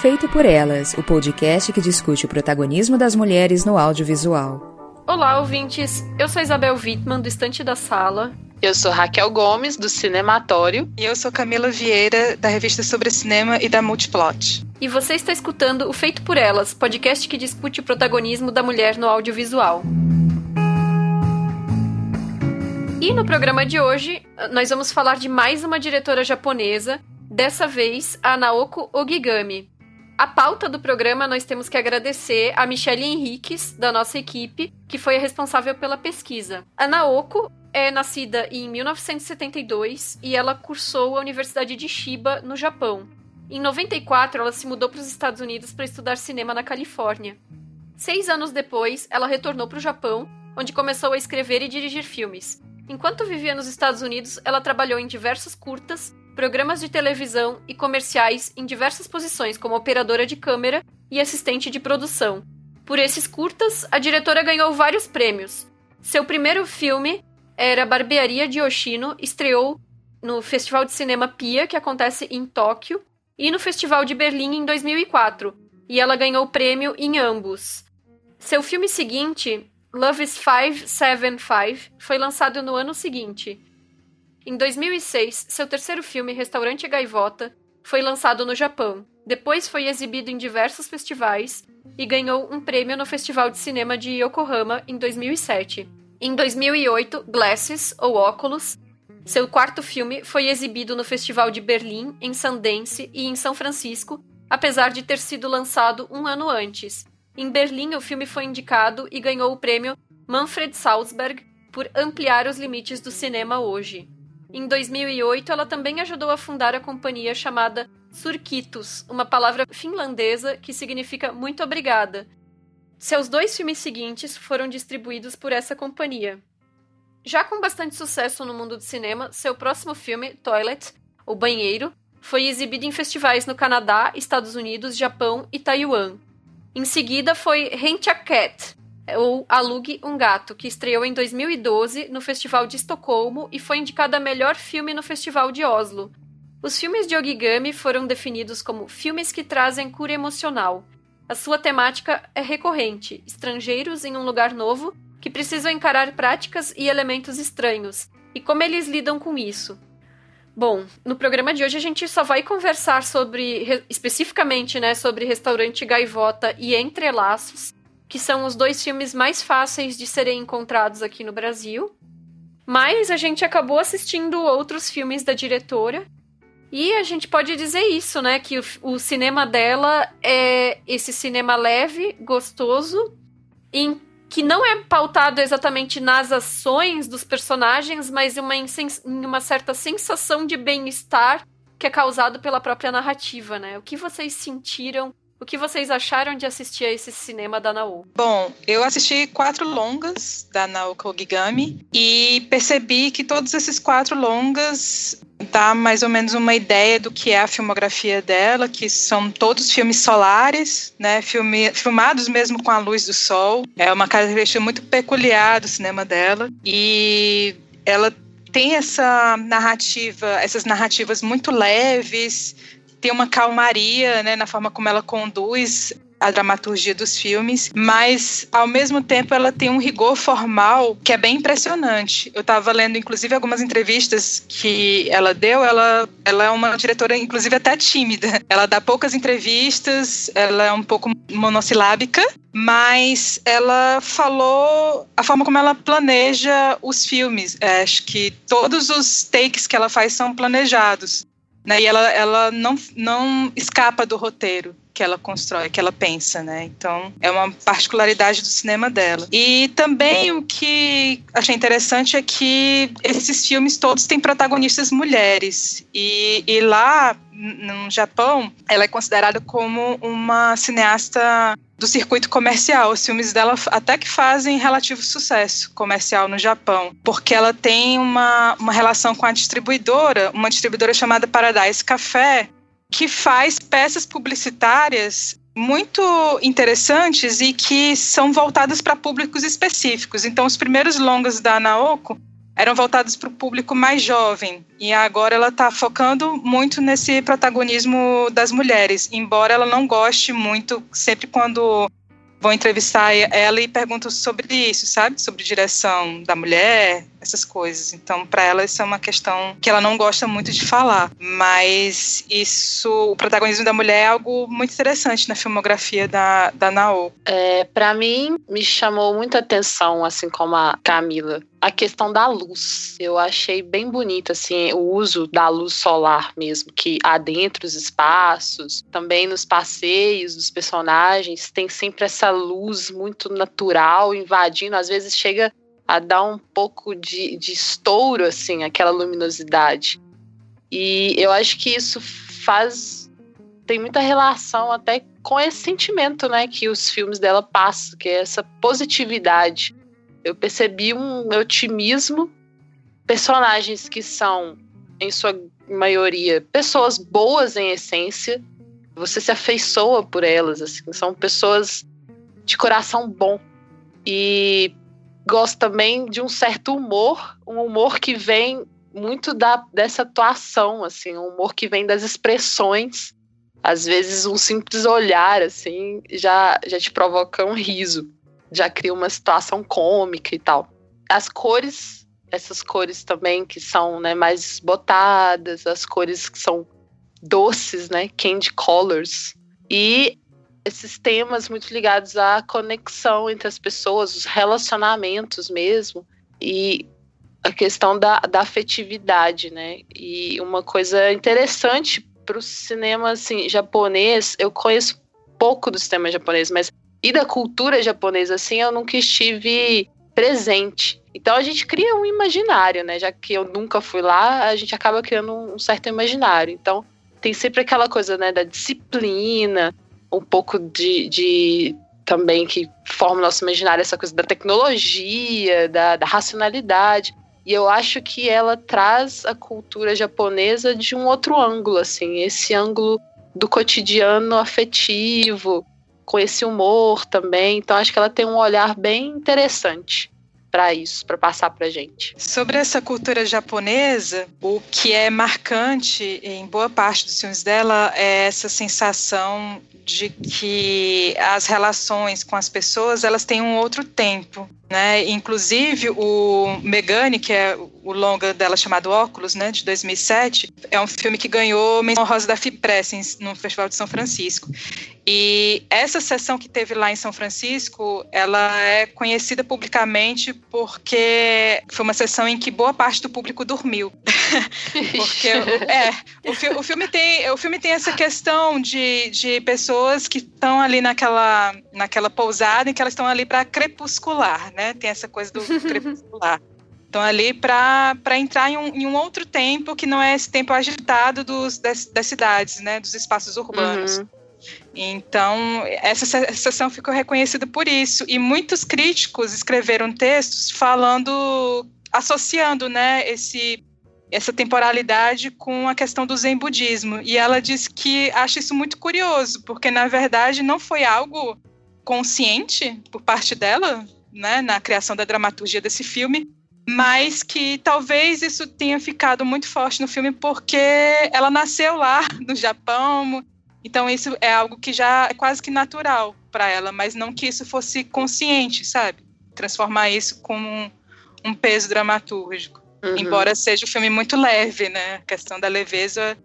Feito por Elas, o podcast que discute o protagonismo das mulheres no audiovisual. Olá, ouvintes. Eu sou Isabel Wittmann, do Estante da Sala. Eu sou Raquel Gomes, do Cinematório. E eu sou Camila Vieira, da revista sobre cinema e da Multiplot. E você está escutando o Feito por Elas, podcast que discute o protagonismo da mulher no audiovisual. E no programa de hoje, nós vamos falar de mais uma diretora japonesa, dessa vez a Naoko Ogigami. A pauta do programa nós temos que agradecer a Michelle Henriques, da nossa equipe, que foi a responsável pela pesquisa. A Naoko é nascida em 1972 e ela cursou a Universidade de Chiba, no Japão. Em 94, ela se mudou para os Estados Unidos para estudar cinema na Califórnia. Seis anos depois, ela retornou para o Japão, onde começou a escrever e dirigir filmes. Enquanto vivia nos Estados Unidos, ela trabalhou em diversos curtas programas de televisão e comerciais em diversas posições, como operadora de câmera e assistente de produção. Por esses curtas, a diretora ganhou vários prêmios. Seu primeiro filme era Barbearia de Yoshino, estreou no Festival de Cinema Pia, que acontece em Tóquio, e no Festival de Berlim em 2004, e ela ganhou prêmio em ambos. Seu filme seguinte, Love is 575, foi lançado no ano seguinte. Em 2006, seu terceiro filme, Restaurante Gaivota, foi lançado no Japão. Depois foi exibido em diversos festivais e ganhou um prêmio no Festival de Cinema de Yokohama em 2007. Em 2008, Glasses, ou Óculos, seu quarto filme, foi exibido no Festival de Berlim, em Sundance e em São Francisco, apesar de ter sido lançado um ano antes. Em Berlim, o filme foi indicado e ganhou o prêmio Manfred Salzberg por ampliar os limites do cinema hoje. Em 2008, ela também ajudou a fundar a companhia chamada Surkitos, uma palavra finlandesa que significa muito obrigada. Seus dois filmes seguintes foram distribuídos por essa companhia. Já com bastante sucesso no mundo do cinema, seu próximo filme, Toilet, O Banheiro, foi exibido em festivais no Canadá, Estados Unidos, Japão e Taiwan. Em seguida foi Rent a Cat, ou Alugue um Gato, que estreou em 2012 no Festival de Estocolmo e foi indicado a melhor filme no Festival de Oslo. Os filmes de Ogigami foram definidos como filmes que trazem cura emocional. A sua temática é recorrente: estrangeiros em um lugar novo que precisam encarar práticas e elementos estranhos, e como eles lidam com isso. Bom, no programa de hoje a gente só vai conversar sobre, especificamente, né, sobre Restaurante Gaivota e Entrelaços, que são os dois filmes mais fáceis de serem encontrados aqui no Brasil. Mas a gente acabou assistindo outros filmes da diretora. E a gente pode dizer isso, né? Que o, o cinema dela é esse cinema leve, gostoso, em que não é pautado exatamente nas ações dos personagens, mas em uma, em uma certa sensação de bem-estar que é causado pela própria narrativa, né? O que vocês sentiram o que vocês acharam de assistir a esse cinema da Naoko? Bom, eu assisti quatro longas da Naoko Ogigami e percebi que todos esses quatro longas dá mais ou menos uma ideia do que é a filmografia dela, que são todos filmes solares, né, filme, filmados mesmo com a luz do sol. É uma característica muito peculiar do cinema dela e ela tem essa narrativa, essas narrativas muito leves, tem uma calmaria né, na forma como ela conduz a dramaturgia dos filmes, mas ao mesmo tempo ela tem um rigor formal que é bem impressionante. Eu estava lendo, inclusive, algumas entrevistas que ela deu. Ela, ela é uma diretora, inclusive, até tímida. Ela dá poucas entrevistas, ela é um pouco monossilábica, mas ela falou a forma como ela planeja os filmes. É, acho que todos os takes que ela faz são planejados. Né? E ela, ela não, não escapa do roteiro que ela constrói, que ela pensa, né? Então, é uma particularidade do cinema dela. E também o que achei interessante é que esses filmes todos têm protagonistas mulheres. E, e lá, no Japão, ela é considerada como uma cineasta do circuito comercial. Os filmes dela até que fazem relativo sucesso comercial no Japão, porque ela tem uma, uma relação com a distribuidora, uma distribuidora chamada Paradise Café, que faz peças publicitárias muito interessantes e que são voltadas para públicos específicos. Então, os primeiros longas da Naoko eram voltados para o público mais jovem e agora ela está focando muito nesse protagonismo das mulheres, embora ela não goste muito sempre quando vão entrevistar ela e perguntam sobre isso, sabe? Sobre direção da mulher, essas coisas. Então, para ela, isso é uma questão que ela não gosta muito de falar. Mas isso, o protagonismo da mulher é algo muito interessante na filmografia da, da Nao. É, para mim, me chamou muita atenção, assim como a Camila, a questão da luz. Eu achei bem bonito, assim, o uso da luz solar mesmo, que adentra os espaços, também nos passeios dos personagens, tem sempre essa luz muito natural invadindo, às vezes chega a dar um pouco de, de estouro, assim, aquela luminosidade. E eu acho que isso faz. tem muita relação até com esse sentimento, né, que os filmes dela passam, que é essa positividade. Eu percebi um otimismo, personagens que são, em sua maioria, pessoas boas em essência, você se afeiçoa por elas, assim, são pessoas de coração bom. E gosto também de um certo humor, um humor que vem muito da, dessa atuação, assim, um humor que vem das expressões. Às vezes um simples olhar, assim, já, já te provoca um riso, já cria uma situação cômica e tal. As cores, essas cores também que são né, mais botadas, as cores que são doces, né, candy colors. E esses temas muito ligados à conexão entre as pessoas, os relacionamentos mesmo, e a questão da, da afetividade, né? E uma coisa interessante para o cinema assim, japonês, eu conheço pouco do cinema japonês, mas e da cultura japonesa, assim, eu nunca estive presente. Então a gente cria um imaginário, né? Já que eu nunca fui lá, a gente acaba criando um certo imaginário. Então tem sempre aquela coisa, né, da disciplina, um pouco de, de também que forma o nosso imaginário essa coisa da tecnologia, da, da, racionalidade. E eu acho que ela traz a cultura japonesa de um outro ângulo, assim, esse ângulo do cotidiano afetivo, com esse humor também. Então acho que ela tem um olhar bem interessante para isso, para passar para gente. Sobre essa cultura japonesa, o que é marcante em boa parte dos filmes dela é essa sensação de que as relações com as pessoas elas têm um outro tempo, né? Inclusive o Megane, que é o longa dela chamado Óculos, né, de 2007, é um filme que ganhou menção rosa da FIPRESS no Festival de São Francisco. E essa sessão que teve lá em São Francisco, ela é conhecida publicamente porque foi uma sessão em que boa parte do público dormiu. porque é, o, fi, o, filme tem, o filme tem essa questão de, de pessoas que estão ali naquela, naquela pousada em que elas estão ali para crepuscular, né? Tem essa coisa do crepuscular. Estão ali para entrar em um, em um, outro tempo que não é esse tempo agitado dos, das, das cidades, né? Dos espaços urbanos. Uhum. Então, essa sessão ficou reconhecida por isso. E muitos críticos escreveram textos falando, associando né, esse, essa temporalidade com a questão do Zen budismo. E ela diz que acha isso muito curioso, porque na verdade não foi algo consciente por parte dela, né, na criação da dramaturgia desse filme, mas que talvez isso tenha ficado muito forte no filme porque ela nasceu lá no Japão, Então isso é algo que já é quase que natural para ela, mas não que isso fosse consciente, sabe? Transformar isso como um, um peso dramatúrgico. Uhum. Embora seja um filme muito leve, né? A questão da leveza.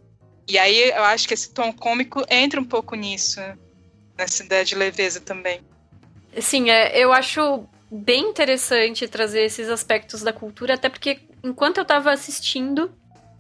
E aí eu acho que esse tom cômico entra um pouco nisso, nessa ideia de leveza também. Sim, é, eu acho bem interessante trazer esses aspectos da cultura, até porque enquanto eu estava assistindo,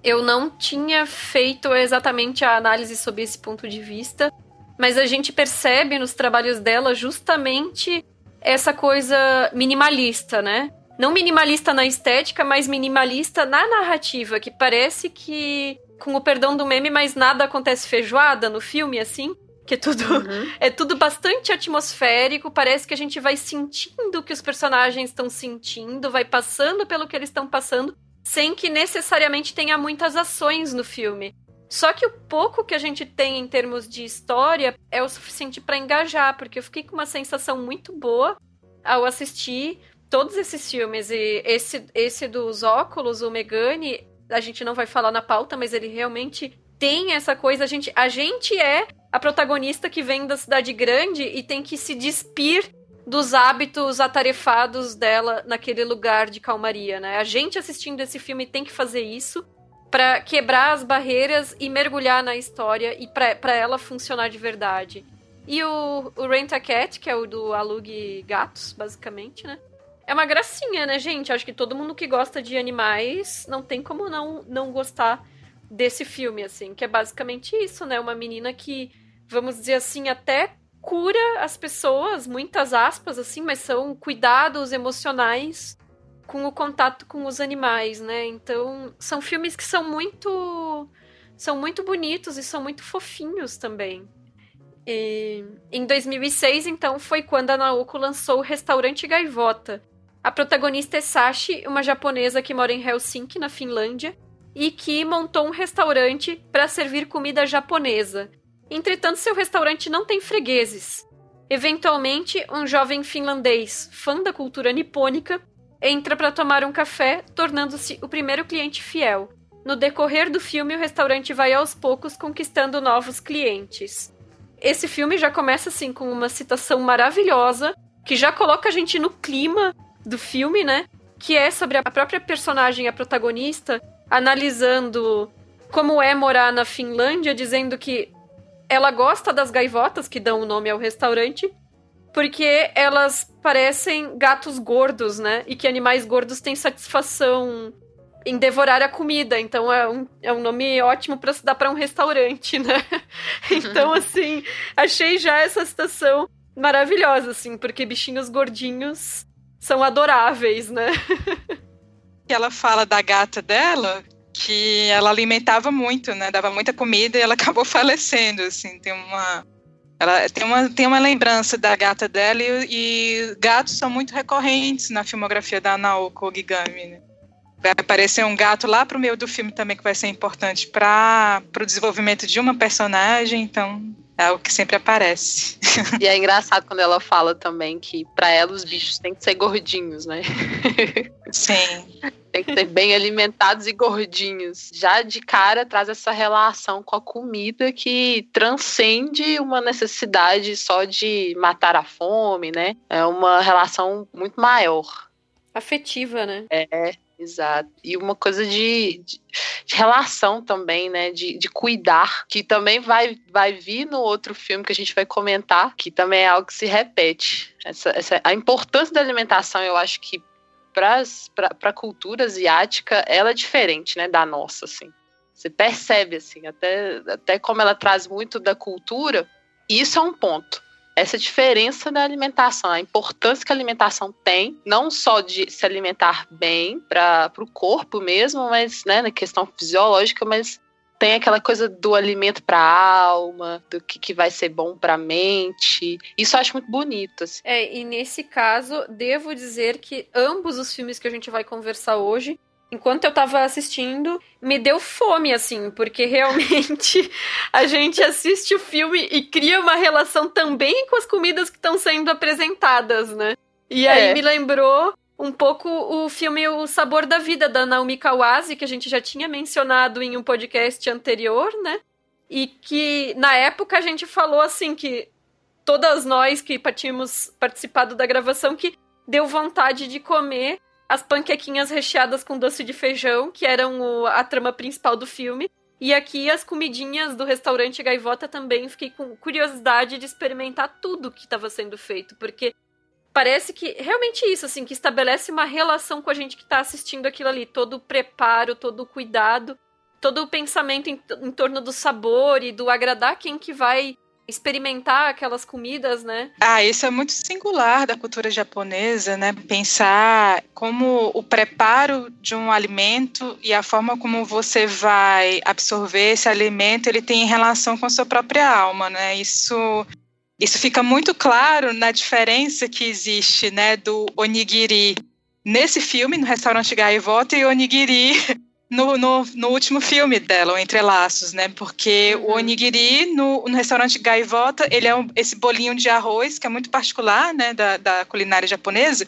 eu não tinha feito exatamente a análise sob esse ponto de vista, mas a gente percebe nos trabalhos dela justamente essa coisa minimalista, né? Não minimalista na estética, mas minimalista na narrativa, que parece que, com o perdão do meme, mas nada acontece feijoada no filme, assim. Que é tudo, uhum. é tudo bastante atmosférico, parece que a gente vai sentindo o que os personagens estão sentindo, vai passando pelo que eles estão passando, sem que necessariamente tenha muitas ações no filme. Só que o pouco que a gente tem em termos de história é o suficiente para engajar, porque eu fiquei com uma sensação muito boa ao assistir todos esses filmes. E esse, esse dos óculos, o Megane, a gente não vai falar na pauta, mas ele realmente tem essa coisa. A gente, a gente é a protagonista que vem da cidade grande e tem que se despir dos hábitos atarefados dela naquele lugar de calmaria, né? A gente assistindo esse filme tem que fazer isso para quebrar as barreiras e mergulhar na história e para ela funcionar de verdade. E o, o Rent a Cat, que é o do Alugue Gatos, basicamente, né? É uma gracinha, né, gente? Acho que todo mundo que gosta de animais não tem como não, não gostar desse filme, assim. Que é basicamente isso, né? Uma menina que, vamos dizer assim, até cura as pessoas, muitas aspas, assim, mas são cuidados emocionais com o contato com os animais, né? Então, são filmes que são muito são muito bonitos e são muito fofinhos também. E em 2006, então, foi quando a Naoko lançou o Restaurante Gaivota. A protagonista é Sashi, uma japonesa que mora em Helsinki, na Finlândia, e que montou um restaurante para servir comida japonesa. Entretanto, seu restaurante não tem fregueses. Eventualmente, um jovem finlandês, fã da cultura nipônica, entra para tomar um café, tornando-se o primeiro cliente fiel. No decorrer do filme, o restaurante vai aos poucos conquistando novos clientes. Esse filme já começa assim com uma citação maravilhosa que já coloca a gente no clima do filme, né? Que é sobre a própria personagem, a protagonista, analisando como é morar na Finlândia, dizendo que ela gosta das gaivotas que dão o nome ao restaurante, porque elas parecem gatos gordos, né? E que animais gordos têm satisfação em devorar a comida. Então é um, é um nome ótimo para se dar para um restaurante, né? então, uhum. assim, achei já essa citação maravilhosa, assim, porque bichinhos gordinhos são adoráveis, né? ela fala da gata dela, que ela alimentava muito, né? Dava muita comida e ela acabou falecendo, assim. Tem uma ela tem uma, tem uma lembrança da gata dela e, e gatos são muito recorrentes na filmografia da Naoko Ogigami, né? Vai aparecer um gato lá pro meio do filme também que vai ser importante para o desenvolvimento de uma personagem, então é algo que sempre aparece. E é engraçado quando ela fala também que para ela os bichos têm que ser gordinhos, né? Sim. Tem que ser bem alimentados e gordinhos. Já de cara traz essa relação com a comida que transcende uma necessidade só de matar a fome, né? É uma relação muito maior. Afetiva, né? É, Exato. E uma coisa de, de, de relação também, né? De, de, cuidar, que também vai, vai vir no outro filme que a gente vai comentar, que também é algo que se repete. Essa, essa, a importância da alimentação, eu acho que para a cultura asiática, ela é diferente, né? Da nossa, assim. Você percebe, assim, até, até como ela traz muito da cultura, isso é um ponto essa diferença da alimentação, a importância que a alimentação tem, não só de se alimentar bem para o corpo mesmo, mas né, na questão fisiológica, mas tem aquela coisa do alimento para a alma, do que, que vai ser bom para a mente. Isso eu acho muito bonito. Assim. É, e nesse caso, devo dizer que ambos os filmes que a gente vai conversar hoje enquanto eu tava assistindo, me deu fome, assim, porque realmente a gente assiste o filme e cria uma relação também com as comidas que estão sendo apresentadas, né? E aí é. me lembrou um pouco o filme O Sabor da Vida, da Naomi Kawase, que a gente já tinha mencionado em um podcast anterior, né? e que na época a gente falou assim que todas nós que tínhamos participado da gravação que deu vontade de comer as panquequinhas recheadas com doce de feijão, que eram o, a trama principal do filme. E aqui as comidinhas do restaurante Gaivota também fiquei com curiosidade de experimentar tudo que estava sendo feito, porque parece que realmente isso, assim, que estabelece uma relação com a gente que está assistindo aquilo ali, todo o preparo, todo o cuidado, todo o pensamento em, em torno do sabor e do agradar quem que vai experimentar aquelas comidas, né? Ah, isso é muito singular da cultura japonesa, né? Pensar como o preparo de um alimento e a forma como você vai absorver esse alimento, ele tem relação com a sua própria alma, né? Isso isso fica muito claro na diferença que existe, né, do onigiri nesse filme, no restaurante Gaivota, e onigiri no, no, no, último filme dela, o Entre Laços, né? Porque uhum. o onigiri no, no, restaurante Gaivota, ele é um, esse bolinho de arroz que é muito particular, né, da, da culinária japonesa.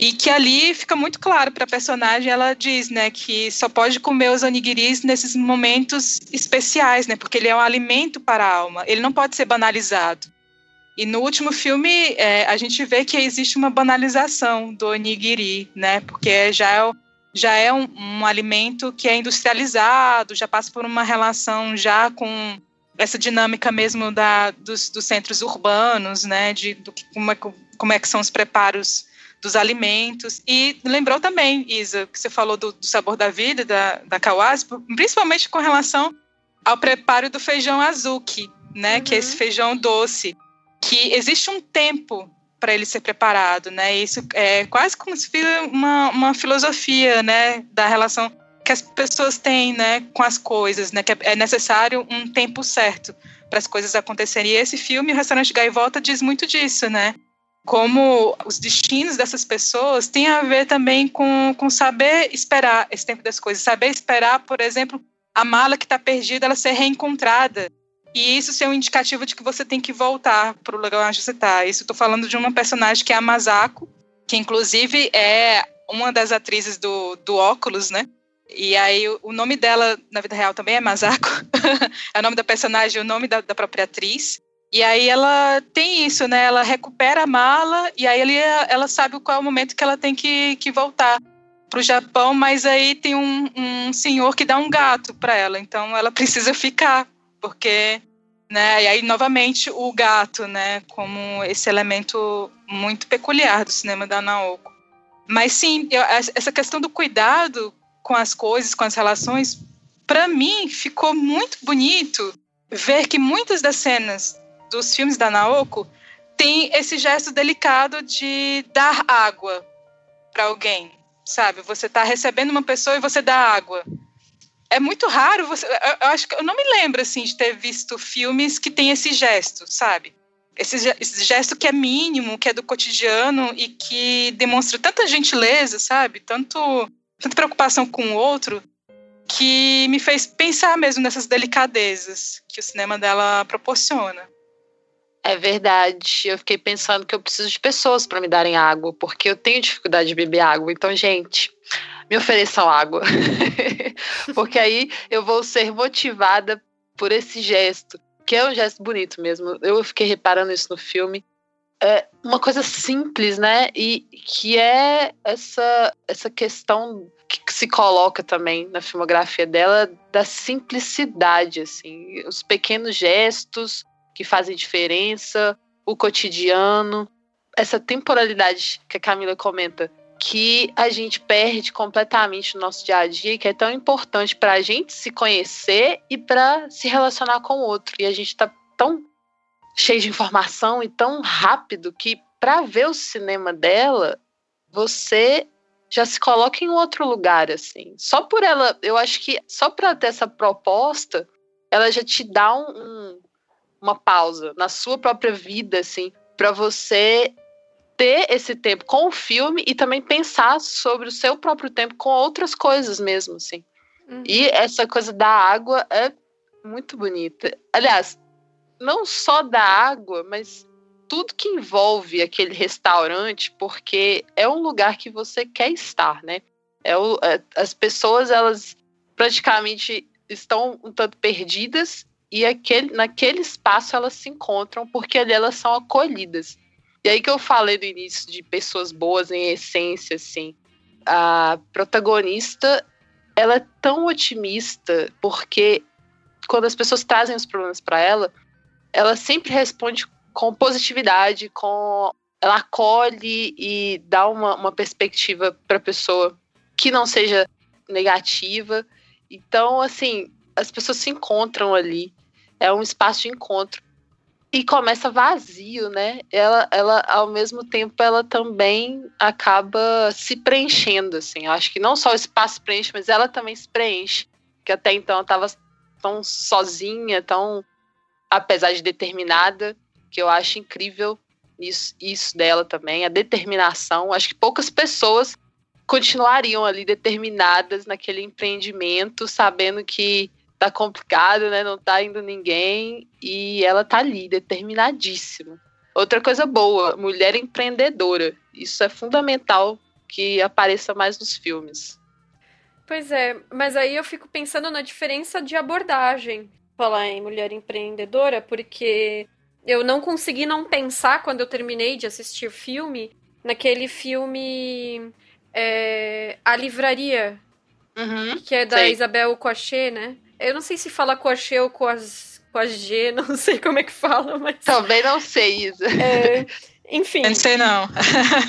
E que ali fica muito claro para a personagem, ela diz, né, que só pode comer os onigiris nesses momentos especiais, né, porque ele é um alimento para a alma, ele não pode ser banalizado. E no último filme, é, a gente vê que existe uma banalização do onigiri, né, porque já é o já é um, um, alimento que é industrializado, já passa por uma relação já com essa dinâmica mesmo da, dos, dos centros urbanos, né, de do, como, é, como é que são os preparos dos alimentos. E lembrou também, Isa, que você falou do, do sabor da vida, da, da Kawase, principalmente com relação ao preparo do feijão azuki, né, uhum. que é esse uhum. feijão doce, que existe um tempo para ele ser preparado, né? Isso é quase como se fosse uma, uma filosofia, né, da relação que as pessoas têm, né, com as coisas, né? Que é necessário um tempo certo para as coisas acontecerem. E esse filme, o Restaurante Gaivota, diz muito disso, né? Como os destinos dessas pessoas têm a ver também com, com saber esperar esse tempo das coisas, saber esperar, por exemplo, a mala que está perdida, ela ser reencontrada, e isso ser um indicativo de que você tem que voltar para o lugar onde você está. Isso estou falando de uma personagem que é a Masako, que inclusive é uma das atrizes do, do óculos, né? E aí o nome dela, na vida real, também é Masako. é o nome da personagem, o nome da, da, própria atriz. E aí ela tem isso, né? Ela recupera a mala e aí ela, ela sabe qual é o momento que ela tem que, que voltar para o Japão, mas aí tem um, um senhor que dá um gato para ela, então ela precisa ficar, porque né? E aí novamente o gato, né, como esse elemento muito peculiar do cinema da Naoko. Mas sim, eu, essa questão do cuidado com as coisas, com as relações, para mim ficou muito bonito ver que muitas das cenas dos filmes da Naoko tem esse gesto delicado de dar água para alguém, sabe? Você está recebendo uma pessoa e você dá água é muito raro você. Eu, acho que eu não me lembro assim de ter visto filmes que tem esse gesto, sabe? Esse, esse, gesto que é mínimo, que é do cotidiano e que demonstra tanta gentileza, sabe? Tanto, tanta preocupação com o outro, que me fez pensar mesmo nessas delicadezas que o cinema dela proporciona. É verdade. Eu fiquei pensando que eu preciso de pessoas para me darem água, porque eu tenho dificuldade de beber água. Então, gente, me ofereçam água. Porque aí eu vou ser motivada por esse gesto, que é um gesto bonito mesmo. Eu fiquei reparando isso no filme. É uma coisa simples, né? E que é essa, essa questão que se coloca também na filmografia dela da simplicidade, assim, os pequenos gestos que fazem diferença, o cotidiano, essa temporalidade que a Camila comenta que a gente perde completamente no nosso dia a dia, que é tão importante para a gente se conhecer e para se relacionar com o outro. E a gente está tão cheio de informação e tão rápido que para ver o cinema dela, você já se coloca em outro lugar assim. Só por ela, eu acho que só para ter essa proposta, ela já te dá um, um, uma pausa na sua própria vida assim, para você ter esse tempo com o filme e também pensar sobre o seu próprio tempo com outras coisas mesmo, assim. Uhum. E essa coisa da água é muito bonita. Aliás, não só da água, mas tudo que envolve aquele restaurante, porque é um lugar que você quer estar, né? É, o, é as pessoas, elas praticamente estão um tanto perdidas e aquele, naquele espaço elas se encontram porque ali elas são acolhidas. E aí que eu falei no início de pessoas boas em essência, assim. A protagonista, ela é tão otimista porque quando as pessoas trazem os problemas para ela, ela sempre responde com positividade, com ela acolhe e dá uma, uma perspectiva para a pessoa que não seja negativa. Então, assim, as pessoas se encontram ali. É um espaço de encontro. E começa vazio, né? Ela, ela, ao mesmo tempo, ela também acaba se preenchendo, assim. Eu acho que não só o espaço preenche, mas ela também se preenche. Que até então ela estava tão sozinha, tão, apesar de determinada, que eu acho incrível isso, isso dela também, a determinação. Acho que poucas pessoas continuariam ali determinadas naquele empreendimento, sabendo que tá complicado, né? Não tá indo ninguém e ela tá ali determinadíssima. Outra coisa boa, mulher empreendedora. Isso é fundamental que apareça mais nos filmes. Pois é, mas aí eu fico pensando na diferença de abordagem. Falar em mulher empreendedora, porque eu não consegui não pensar quando eu terminei de assistir o filme naquele filme é, A Livraria, uhum, que é da sei. Isabel Coachê, né? Eu não sei se fala Coachê ou Coas, Coagê, não sei como é que fala, mas... Também não sei, Isa. É, enfim. Eu não sei não.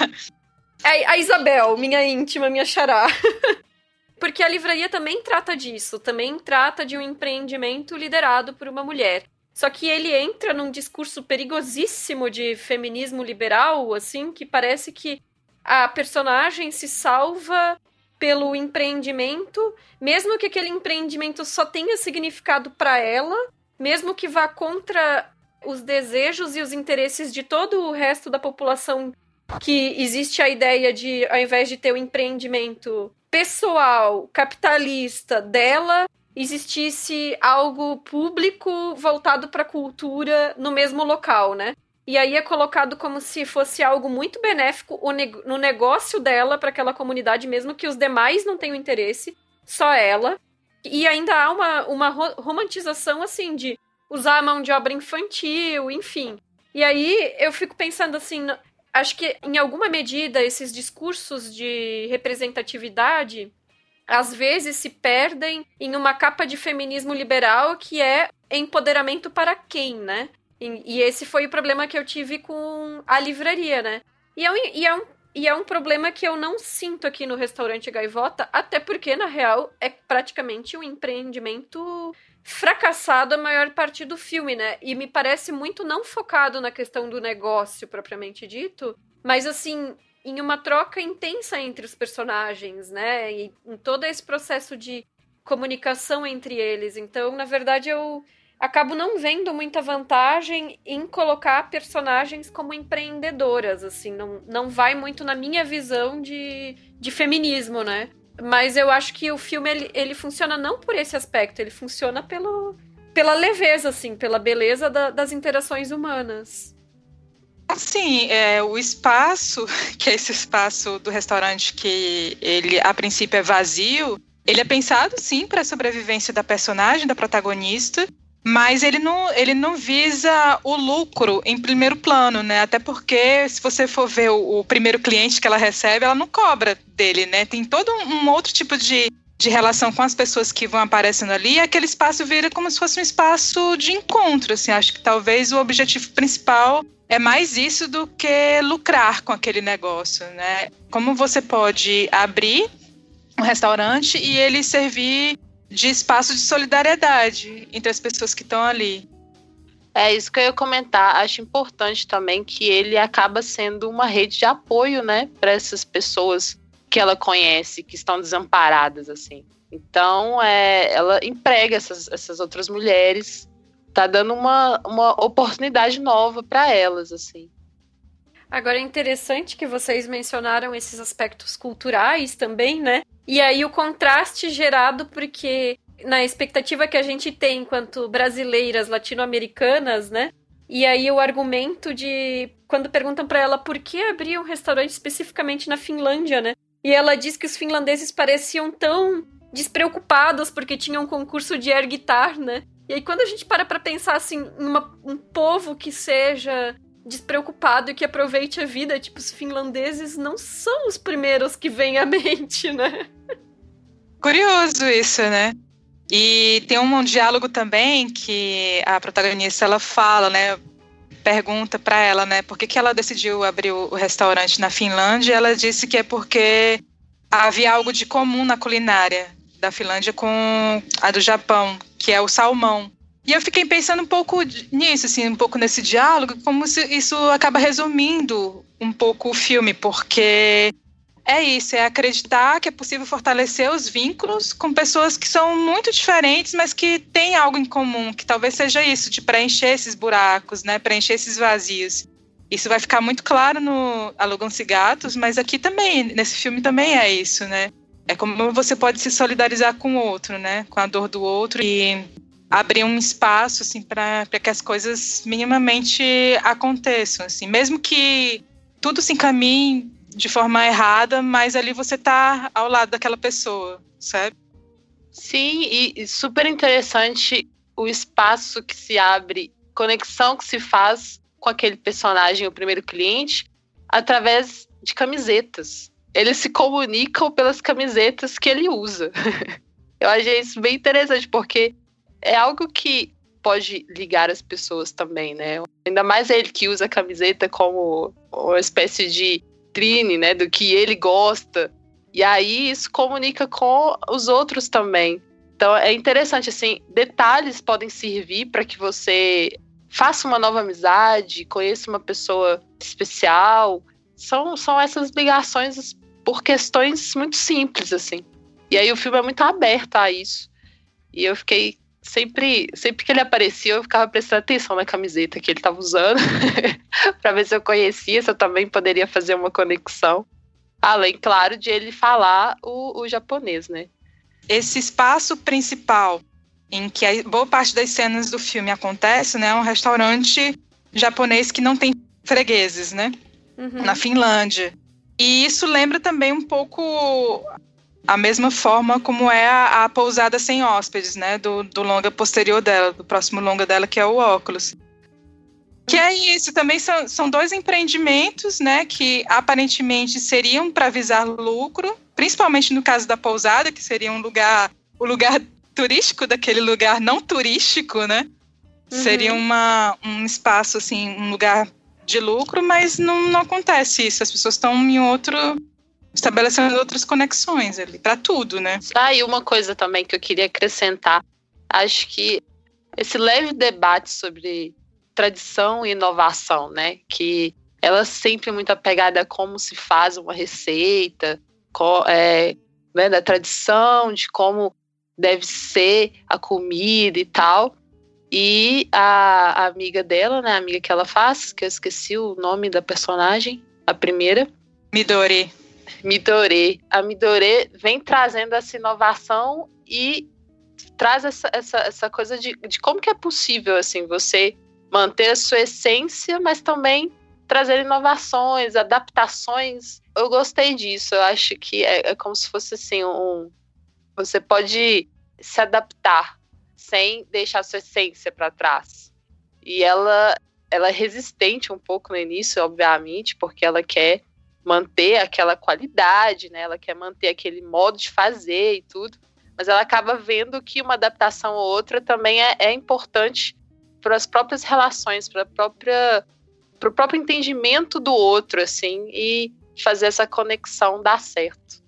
é a Isabel, minha íntima, minha xará. Porque a livraria também trata disso, também trata de um empreendimento liderado por uma mulher. Só que ele entra num discurso perigosíssimo de feminismo liberal, assim, que parece que a personagem se salva pelo empreendimento, mesmo que aquele empreendimento só tenha significado para ela, mesmo que vá contra os desejos e os interesses de todo o resto da população, que existe a ideia de, ao invés de ter o um empreendimento pessoal, capitalista dela, existisse algo público voltado para a cultura no mesmo local, né? E aí é colocado como se fosse algo muito benéfico no negócio dela para aquela comunidade, mesmo que os demais não tenham interesse, só ela. E ainda há uma, uma romantização assim de usar a mão de obra infantil, enfim. E aí eu fico pensando assim, acho que em alguma medida esses discursos de representatividade às vezes se perdem em uma capa de feminismo liberal que é empoderamento para quem, né? E, e esse foi o problema que eu tive com a livraria, né? E é, um, e, é um, e é um problema que eu não sinto aqui no restaurante Gaivota, até porque, na real, é praticamente um empreendimento fracassado a maior parte do filme, né? E me parece muito não focado na questão do negócio propriamente dito, mas assim, em uma troca intensa entre os personagens, né? E em todo esse processo de comunicação entre eles. Então, na verdade, eu acabo não vendo muita vantagem em colocar personagens como empreendedoras, assim, não, não vai muito na minha visão de, de feminismo, né? Mas eu acho que o filme, ele, ele funciona não por esse aspecto, ele funciona pelo, pela leveza, assim, pela beleza da, das interações humanas. Assim, é, o espaço, que é esse espaço do restaurante que ele a princípio é vazio, ele é pensado sim para a sobrevivência da personagem, da protagonista, mas ele não, ele não visa o lucro em primeiro plano, né? Até porque se você for ver o, o primeiro cliente que ela recebe, ela não cobra dele, né? Tem todo um, um outro tipo de, de relação com as pessoas que vão aparecendo ali, e aquele espaço vira como se fosse um espaço de encontro, assim. Acho que talvez o objetivo principal é mais isso do que lucrar com aquele negócio, né? Como você pode abrir um restaurante e ele servir de espaço de solidariedade entre as pessoas que estão ali. É isso que eu ia comentar. Acho importante também que ele acaba sendo uma rede de apoio, né, para essas pessoas que ela conhece, que estão desamparadas, assim. Então, é, ela emprega essas, essas outras mulheres, tá dando uma, uma oportunidade nova para elas, assim. Agora é interessante que vocês mencionaram esses aspectos culturais também, né? E aí o contraste gerado porque na expectativa que a gente tem enquanto brasileiras latino-americanas, né? E aí o argumento de quando perguntam para ela por que abrir um restaurante especificamente na Finlândia, né? E ela diz que os finlandeses pareciam tão despreocupados porque tinham um concurso de air guitar, né? E aí, quando a gente para pra pensar, assim, um povo que seja despreocupado e que aproveite a vida, tipo, os finlandeses não são os primeiros que vêm à mente, né? Curioso isso, né? E tem um diálogo também que a protagonista ela fala, né? Pergunta para ela, né? Por que, que ela decidiu abrir o restaurante na Finlândia? Ela disse que é porque havia algo de comum na culinária da Finlândia com a do Japão, que é o salmão. E eu fiquei pensando um pouco nisso, assim, um pouco nesse diálogo, como isso acaba resumindo um pouco o filme, porque é isso, é acreditar que é possível fortalecer os vínculos com pessoas que são muito diferentes, mas que têm algo em comum, que talvez seja isso, de preencher esses buracos, né, preencher esses vazios. Isso vai ficar muito claro no Alugam-se Gatos, mas aqui também, nesse filme também é isso, né? É como você pode se solidarizar com o outro, né? Com a dor do outro e abrir um espaço, assim, para que as coisas minimamente aconteçam, assim. Mesmo que tudo se encaminhe de forma errada, mas ali você tá ao lado daquela pessoa, sabe? Sim, e, e super interessante o espaço que se abre, conexão que se faz com aquele personagem, o primeiro cliente, através de camisetas. Eles se comunicam pelas camisetas que ele usa. Eu achei isso bem interessante, porque é algo que pode ligar as pessoas também, né? Ainda mais ele que usa a camiseta como uma espécie de trine, né? Do que ele gosta. E aí isso comunica com os outros também. Então é interessante, assim, detalhes podem servir para que você faça uma nova amizade, conheça uma pessoa especial. São, são essas ligações por questões muito simples, assim. E aí o filme é muito aberto a isso. E eu fiquei sempre, sempre que ele aparecia, eu ficava prestando atenção na camiseta que ele estava usando, para ver se eu conhecia, se eu também poderia fazer uma conexão. Além, claro, de ele falar o, o japonês, né? Esse espaço principal em que a boa parte das cenas do filme acontece, né, é um restaurante japonês que não tem fregueses, né, uhum. na Finlândia. E isso lembra também um pouco a mesma forma como é a, a pousada sem hóspedes, né, do, do longa posterior dela, do próximo longa dela, que é o óculos. Que é isso, também são, são dois empreendimentos, né, que aparentemente seriam para visar lucro, principalmente no caso da pousada, que seria um lugar, o lugar turístico daquele lugar não turístico, né? Uhum. Seria uma, um espaço, assim, um lugar de lucro, mas não, não acontece isso. As pessoas estão em outro. Estabelecendo outras conexões ali, para tudo, né? Ah, e uma coisa também que eu queria acrescentar. Acho que esse leve debate sobre tradição e inovação, né? Que ela é sempre muito apegada a como se faz uma receita, é, né, da tradição, de como deve ser a comida e tal. E a, a, amiga dela, né, a amiga que ela faz, que eu esqueci o nome da personagem, a primeira. Midori. Midori. A Midori vem trazendo essa inovação e traz essa, essa, essa coisa de, de como que é possível, assim, você manter a sua essência, mas também trazer inovações, adaptações. Eu gostei disso. Eu acho que é, é como se fosse assim um, você pode se adaptar sem deixar sua essência para trás. E ela, ela é resistente um pouco no início, obviamente, porque ela quer manter aquela qualidade, né? Ela quer manter aquele modo de fazer e tudo. Mas ela acaba vendo que uma adaptação ou outra também é, é importante para as próprias relações, para própria para o próprio entendimento do outro, assim, e fazer essa conexão dar certo.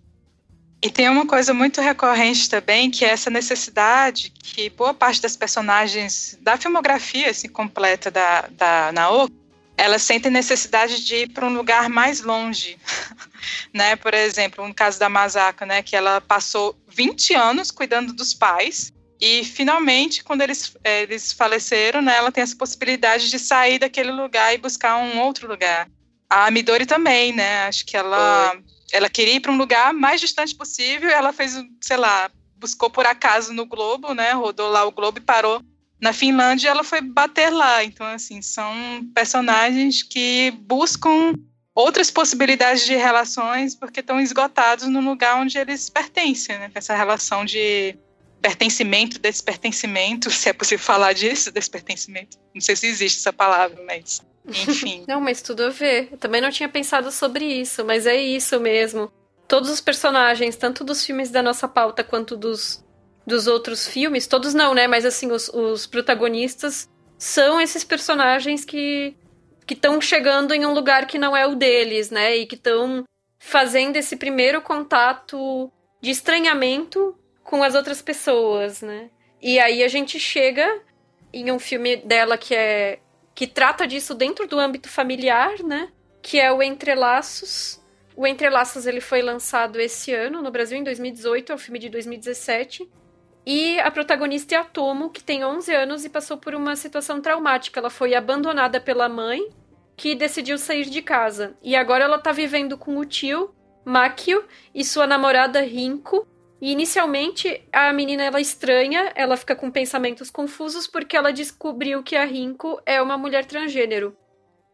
E tem uma coisa muito recorrente também, que é essa necessidade que boa parte das personagens da filmografia assim, completa da, da Naoki, elas sentem necessidade de ir para um lugar mais longe. né? Por exemplo, no caso da Masaka, né, que ela passou 20 anos cuidando dos pais, e finalmente, quando eles, eles faleceram, né, ela tem essa possibilidade de sair daquele lugar e buscar um outro lugar. A Midori também, né? Acho que ela ela queria ir para um lugar mais distante possível. Ela fez, sei lá, buscou por acaso no Globo, né? Rodou lá o Globo e parou na Finlândia. ela foi bater lá. Então, assim, são personagens que buscam outras possibilidades de relações porque estão esgotados no lugar onde eles pertencem, né? Essa relação de pertencimento, despertencimento, se é possível falar disso, despertencimento. Não sei se existe essa palavra, mas enfim. não, mas tudo a ver. Eu também não tinha pensado sobre isso, mas é isso mesmo. Todos os personagens, tanto dos filmes da nossa pauta quanto dos, dos outros filmes, todos não, né? Mas assim, os, os protagonistas são esses personagens que que estão chegando em um lugar que não é o deles, né? E que estão fazendo esse primeiro contato de estranhamento com as outras pessoas, né? E aí a gente chega em um filme dela que é que trata disso dentro do âmbito familiar, né? Que é o Entrelaços. O Entrelaços ele foi lançado esse ano no Brasil em 2018, é um filme de 2017. E a protagonista é a Tomo, que tem 11 anos e passou por uma situação traumática. Ela foi abandonada pela mãe, que decidiu sair de casa. E agora ela tá vivendo com o tio, Makio, e sua namorada Rinko, e inicialmente a menina ela estranha, ela fica com pensamentos confusos porque ela descobriu que a Rinko é uma mulher transgênero.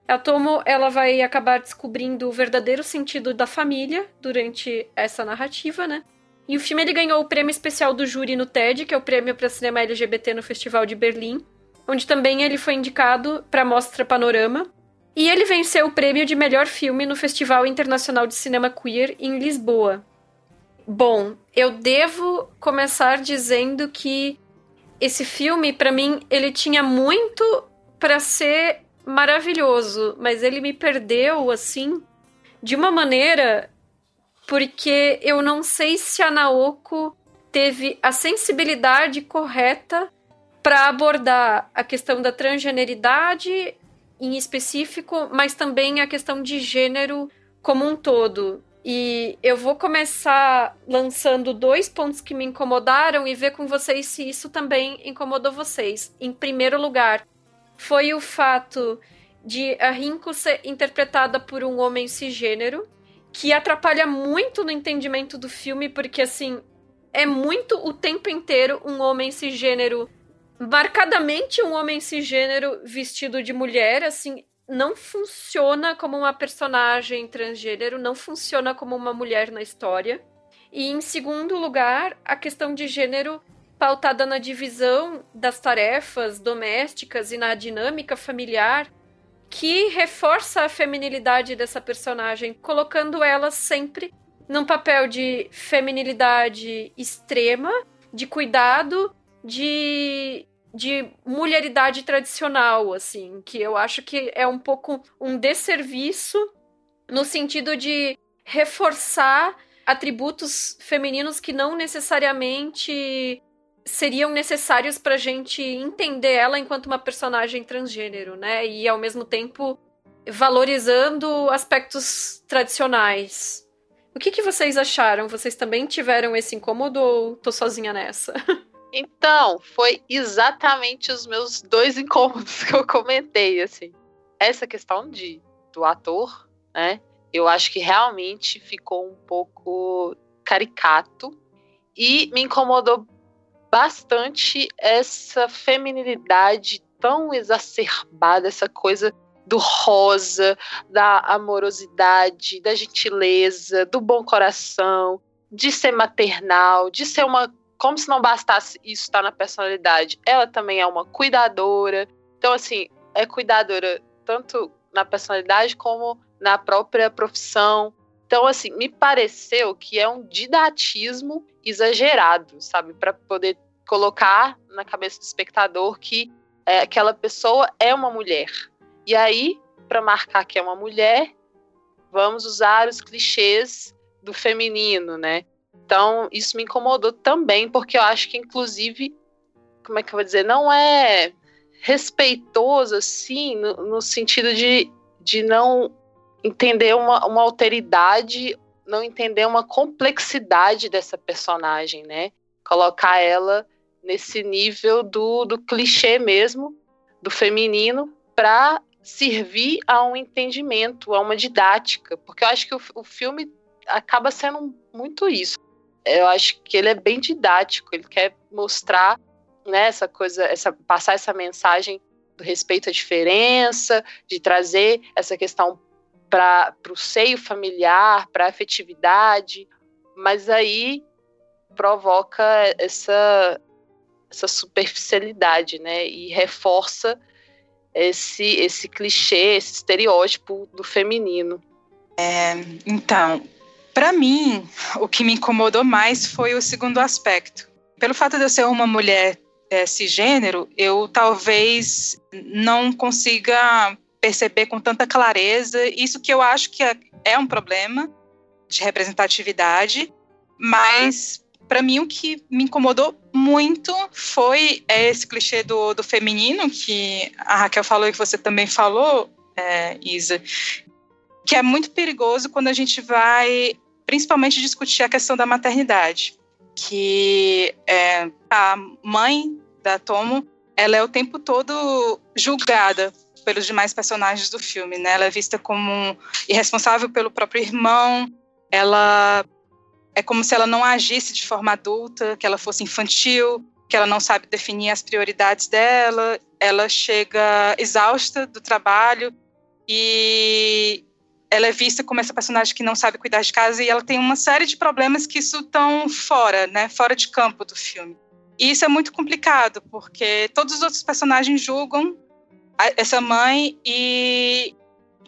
A Tomo ela vai acabar descobrindo o verdadeiro sentido da família durante essa narrativa, né? E o filme ele ganhou o prêmio especial do júri no TED, que é o prêmio para cinema LGBT no Festival de Berlim, onde também ele foi indicado para a mostra Panorama. E ele venceu o prêmio de melhor filme no Festival Internacional de Cinema Queer em Lisboa. Bom, eu devo começar dizendo que esse filme, para mim, ele tinha muito para ser maravilhoso, mas ele me perdeu assim de uma maneira porque eu não sei se a Naoko teve a sensibilidade correta para abordar a questão da transgeneridade em específico, mas também a questão de gênero como um todo. E eu vou começar lançando dois pontos que me incomodaram e ver com vocês se isso também incomodou vocês. Em primeiro lugar, foi o fato de a Rinko ser interpretada por um homem cisgênero, que atrapalha muito no entendimento do filme, porque assim, é muito o tempo inteiro um homem cisgênero, marcadamente um homem cisgênero vestido de mulher, assim, não funciona como uma personagem transgênero, não funciona como uma mulher na história. E em segundo lugar, a questão de gênero pautada na divisão das tarefas domésticas e na dinâmica familiar, que reforça a feminilidade dessa personagem, colocando ela sempre num papel de feminilidade extrema, de cuidado, de de mulheridade tradicional, assim, que eu acho que é um pouco um desserviço no sentido de reforçar atributos femininos que não necessariamente seriam necessários pra gente entender ela enquanto uma personagem transgênero, né? E ao mesmo tempo valorizando aspectos tradicionais. O que, que vocês acharam? Vocês também tiveram esse incômodo ou tô sozinha nessa? Então, foi exatamente os meus dois incômodos que eu comentei, assim. Essa questão de do ator, né? Eu acho que realmente ficou um pouco caricato e me incomodou bastante essa feminilidade tão exacerbada, essa coisa do rosa, da amorosidade, da gentileza, do bom coração, de ser maternal, de ser uma como se não bastasse isso estar na personalidade, ela também é uma cuidadora. Então, assim, é cuidadora tanto na personalidade como na própria profissão. Então, assim, me pareceu que é um didatismo exagerado, sabe? Para poder colocar na cabeça do espectador que é, aquela pessoa é uma mulher. E aí, para marcar que é uma mulher, vamos usar os clichês do feminino, né? Então, isso me incomodou também, porque eu acho que, inclusive, como é que eu vou dizer, não é respeitoso, assim, no, no sentido de, de não entender uma, uma alteridade, não entender uma complexidade dessa personagem, né? Colocar ela nesse nível do, do clichê mesmo, do feminino, para servir a um entendimento, a uma didática, porque eu acho que o, o filme acaba sendo muito isso eu acho que ele é bem didático, ele quer mostrar né, essa coisa, essa, passar essa mensagem do respeito à diferença, de trazer essa questão para o seio familiar, para a afetividade, mas aí provoca essa, essa superficialidade, né? E reforça esse, esse clichê, esse estereótipo do feminino. É, então, para mim, o que me incomodou mais foi o segundo aspecto. Pelo fato de eu ser uma mulher é, cisgênero, eu talvez não consiga perceber com tanta clareza isso que eu acho que é, é um problema de representatividade, mas para mim o que me incomodou muito foi esse clichê do, do feminino que a Raquel falou e que você também falou, é, Isa, que é muito perigoso quando a gente vai principalmente discutir a questão da maternidade, que é, a mãe da Tomo, ela é o tempo todo julgada pelos demais personagens do filme, né? Ela é vista como irresponsável pelo próprio irmão, ela é como se ela não agisse de forma adulta, que ela fosse infantil, que ela não sabe definir as prioridades dela, ela chega exausta do trabalho e ela é vista como essa personagem que não sabe cuidar de casa e ela tem uma série de problemas que isso estão fora, né, fora de campo do filme. E isso é muito complicado, porque todos os outros personagens julgam essa mãe e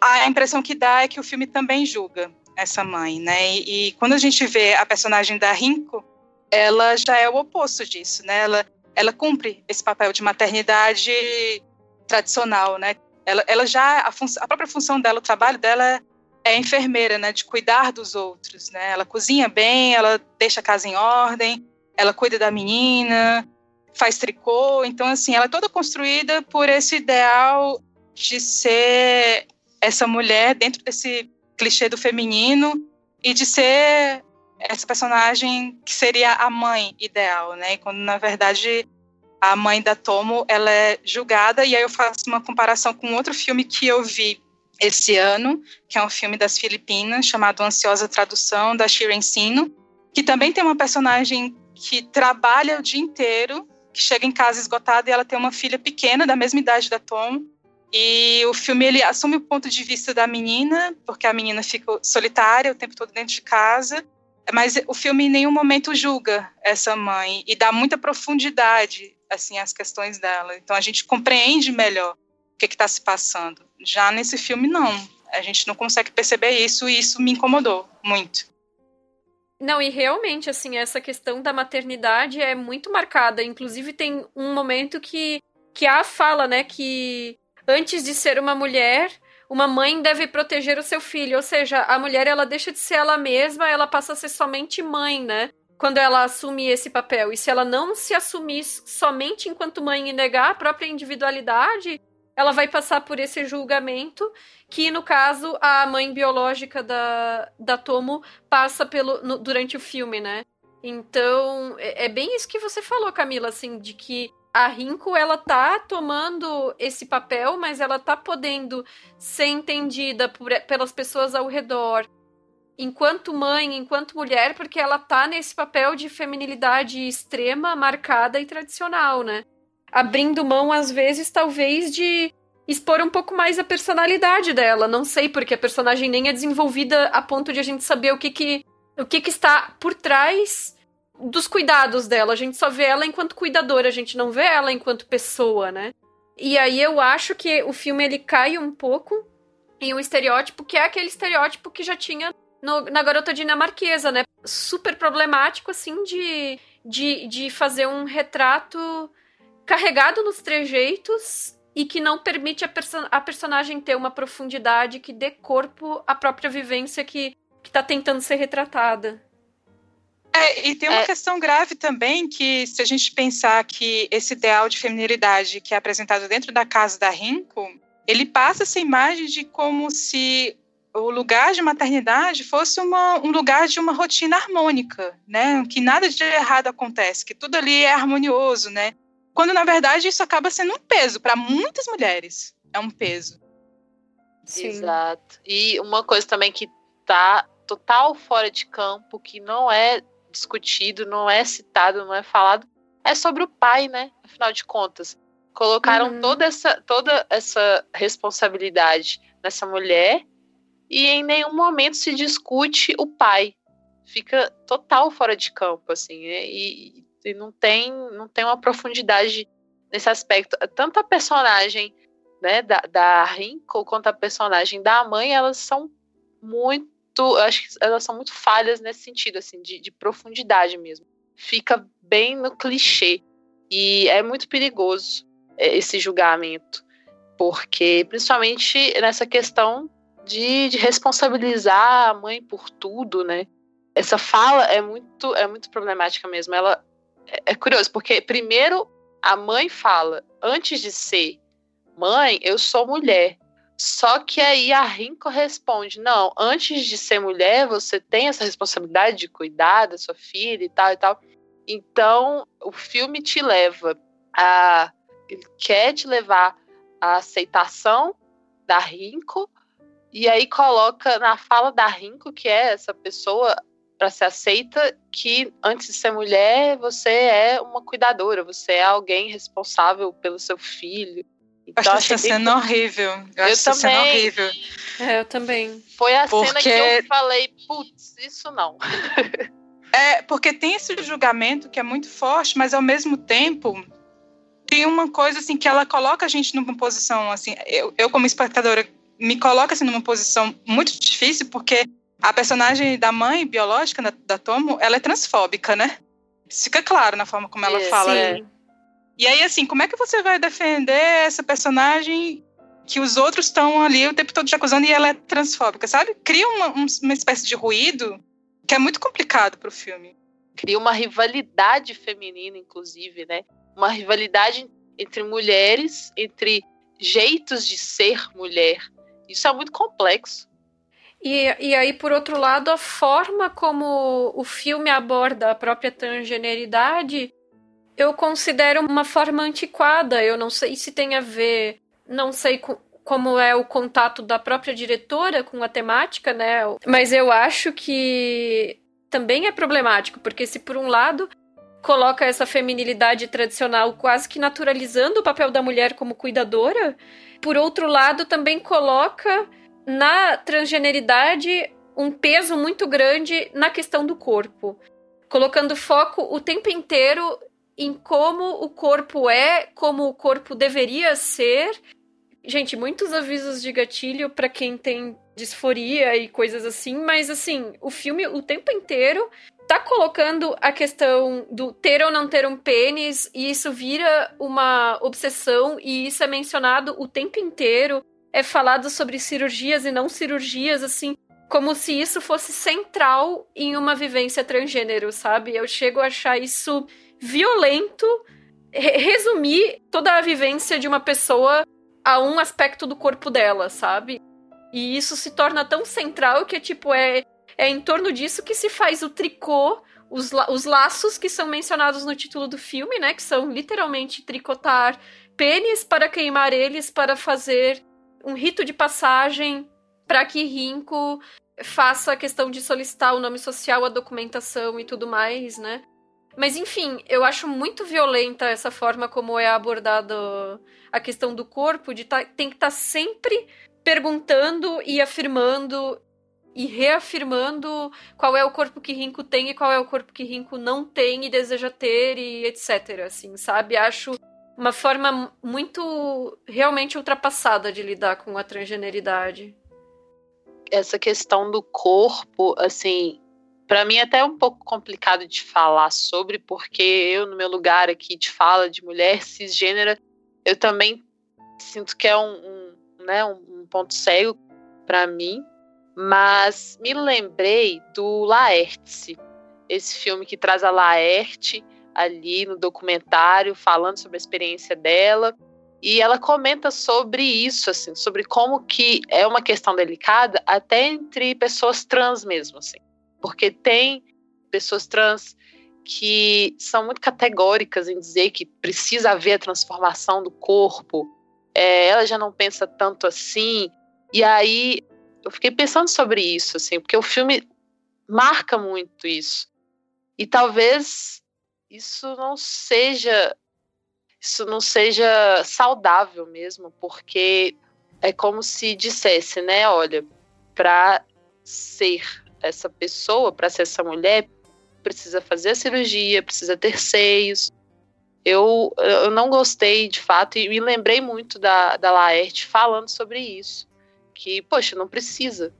a impressão que dá é que o filme também julga essa mãe, né? E, e, quando a gente vê a personagem da Rinko, ela já é o oposto disso, né? Ela, ela cumpre esse papel de maternidade tradicional, né? Ela, ela já a, a própria função dela, o trabalho dela é enfermeira, né? De cuidar dos outros, né? Ela cozinha bem, ela deixa a casa em ordem, ela cuida da menina, faz tricô, então assim, ela é toda construída por esse ideal de ser essa mulher dentro desse clichê do feminino e de ser essa personagem que seria a mãe ideal, né? quando na verdade a mãe da Tomo ela é julgada e aí eu faço uma comparação com outro filme que eu vi esse ano, que é um filme das Filipinas chamado Ansiosa Tradução da Shiren Sino, que também tem uma personagem que trabalha o dia inteiro, que chega em casa esgotada e ela tem uma filha pequena da mesma idade da Tom e o filme ele assume o ponto de vista da menina, porque a menina fica solitária o tempo todo dentro de casa, mas o filme em nenhum momento julga essa mãe e dá muita profundidade assim às questões dela. Então a gente compreende melhor o que está se passando. Já nesse filme não, a gente não consegue perceber isso e isso me incomodou muito. Não, e realmente, assim, essa questão da maternidade é muito marcada. Inclusive, tem um momento que, que a fala, né, que antes de ser uma mulher, uma mãe deve proteger o seu filho. Ou seja, a mulher ela deixa de ser ela mesma, ela passa a ser somente mãe, né? Quando ela assume esse papel. E se ela não se assumir somente enquanto mãe e negar a própria individualidade, ela vai passar por esse julgamento que, no caso, a mãe biológica da, da Tomo passa pelo, no, durante o filme, né? Então, é, é bem isso que você falou, Camila, assim, de que a Rinko ela tá tomando esse papel, mas ela tá podendo ser entendida por, pelas pessoas ao redor enquanto mãe, enquanto mulher, porque ela tá nesse papel de feminilidade extrema, marcada e tradicional, né? Abrindo mão às vezes talvez de expor um pouco mais a personalidade dela, não sei, porque a personagem nem é desenvolvida a ponto de a gente saber o que que o que que está por trás dos cuidados dela. A gente só vê ela enquanto cuidadora, a gente não vê ela enquanto pessoa, né? E aí eu acho que o filme ele cai um pouco em um estereótipo que é aquele estereótipo que já tinha no, na garota dinamarquesa, né? Super problemático, assim, de, de, de fazer um retrato carregado nos trejeitos e que não permite a, perso a personagem ter uma profundidade que dê corpo à própria vivência que, que tá tentando ser retratada. É, e tem uma é. questão grave também que, se a gente pensar que esse ideal de feminilidade que é apresentado dentro da casa da Rinko, ele passa essa imagem de como se o lugar de maternidade fosse uma, um lugar de uma rotina harmônica, né? Que nada de errado acontece, que tudo ali é harmonioso, né? Quando na verdade isso acaba sendo um peso para muitas mulheres. É um peso. Sim. Exato. E uma coisa também que tá total fora de campo, que não é discutido, não é citado, não é falado, é sobre o pai, né? Afinal de contas, colocaram uhum. toda essa toda essa responsabilidade nessa mulher e em nenhum momento se discute o pai. fica total fora de campo, assim, né? e, e não tem não tem uma profundidade nesse aspecto. Tanto a personagem né, da, da Rinko quanto a personagem da mãe, elas são muito, acho que elas são muito falhas nesse sentido, assim, de, de profundidade mesmo. Fica bem no clichê. E é muito perigoso é, esse julgamento, porque principalmente nessa questão de, de, responsabilizar a mãe por tudo, né? Essa fala é muito é muito problemática mesmo. Ela é, é curioso porque primeiro a mãe fala antes de ser mãe, eu sou mulher. Só que aí a Rinko responde: não, antes de ser mulher, você tem essa responsabilidade de cuidar da sua filha e tal e tal. Então, o filme te leva a. Ele quer te levar à aceitação da Rinko, e aí coloca na fala da Rinko, que é essa pessoa para ser aceita, que antes de ser mulher, você é uma cuidadora, você é alguém responsável pelo seu filho. Então, acho que essa cena é horrível. Eu, eu acho também. horrível. É, eu também. Foi a porque... cena que eu falei, putz, isso não. é, porque tem esse julgamento que é muito forte, mas ao mesmo tempo tem uma coisa assim que ela coloca a gente numa posição assim, eu, eu como espectadora me coloca assim numa posição muito difícil porque a personagem da mãe biológica da, da Tomo, ela é transfóbica, né? Isso fica claro na forma como ela é, fala. Sim. E aí, assim, como é que você vai defender essa personagem que os outros estão ali o tempo todo te acusando e ela é transfóbica, sabe? Cria uma, uma espécie de ruído que é muito complicado para o filme. Cria uma rivalidade feminina, inclusive, né? Uma rivalidade entre mulheres, entre jeitos de ser mulher. Isso é muito complexo. E, e aí, por outro lado, a forma como o filme aborda a própria transgeneridade eu considero uma forma antiquada. Eu não sei se tem a ver, não sei com, como é o contato da própria diretora com a temática, né? Mas eu acho que também é problemático, porque se por um lado coloca essa feminilidade tradicional quase que naturalizando o papel da mulher como cuidadora, por outro lado também coloca na transgeneridade um peso muito grande na questão do corpo, colocando foco o tempo inteiro em como o corpo é, como o corpo deveria ser. Gente, muitos avisos de gatilho para quem tem disforia e coisas assim, mas assim, o filme o tempo inteiro tá colocando a questão do ter ou não ter um pênis e isso vira uma obsessão e isso é mencionado o tempo inteiro. É falado sobre cirurgias e não cirurgias, assim, como se isso fosse central em uma vivência transgênero, sabe? Eu chego a achar isso violento resumir toda a vivência de uma pessoa a um aspecto do corpo dela, sabe? E isso se torna tão central que, tipo, é, é em torno disso que se faz o tricô, os, os laços que são mencionados no título do filme, né? Que são literalmente tricotar pênis para queimar eles para fazer um rito de passagem para que Rinko faça a questão de solicitar o nome social, a documentação e tudo mais, né? Mas enfim, eu acho muito violenta essa forma como é abordada a questão do corpo, de tá, tem que estar tá sempre perguntando e afirmando e reafirmando qual é o corpo que Rinco tem e qual é o corpo que Rinco não tem e deseja ter e etc, assim, sabe? Acho uma forma muito realmente ultrapassada de lidar com a transgeneridade. Essa questão do corpo, assim, para mim é até um pouco complicado de falar sobre, porque eu, no meu lugar aqui de fala de mulher cisgênera, eu também sinto que é um, um né, um ponto cego para mim, mas me lembrei do Laerte, esse filme que traz a Laerte ali no documentário, falando sobre a experiência dela, e ela comenta sobre isso, assim, sobre como que é uma questão delicada até entre pessoas trans mesmo, assim porque tem pessoas trans que são muito categóricas em dizer que precisa haver a transformação do corpo, é, ela já não pensa tanto assim. E aí eu fiquei pensando sobre isso, assim, porque o filme marca muito isso. E talvez isso não seja isso não seja saudável mesmo, porque é como se dissesse, né, olha, para ser essa pessoa, para ser essa mulher, precisa fazer a cirurgia, precisa ter seios. Eu, eu não gostei de fato e me lembrei muito da, da Laerte falando sobre isso. Que, poxa, não precisa.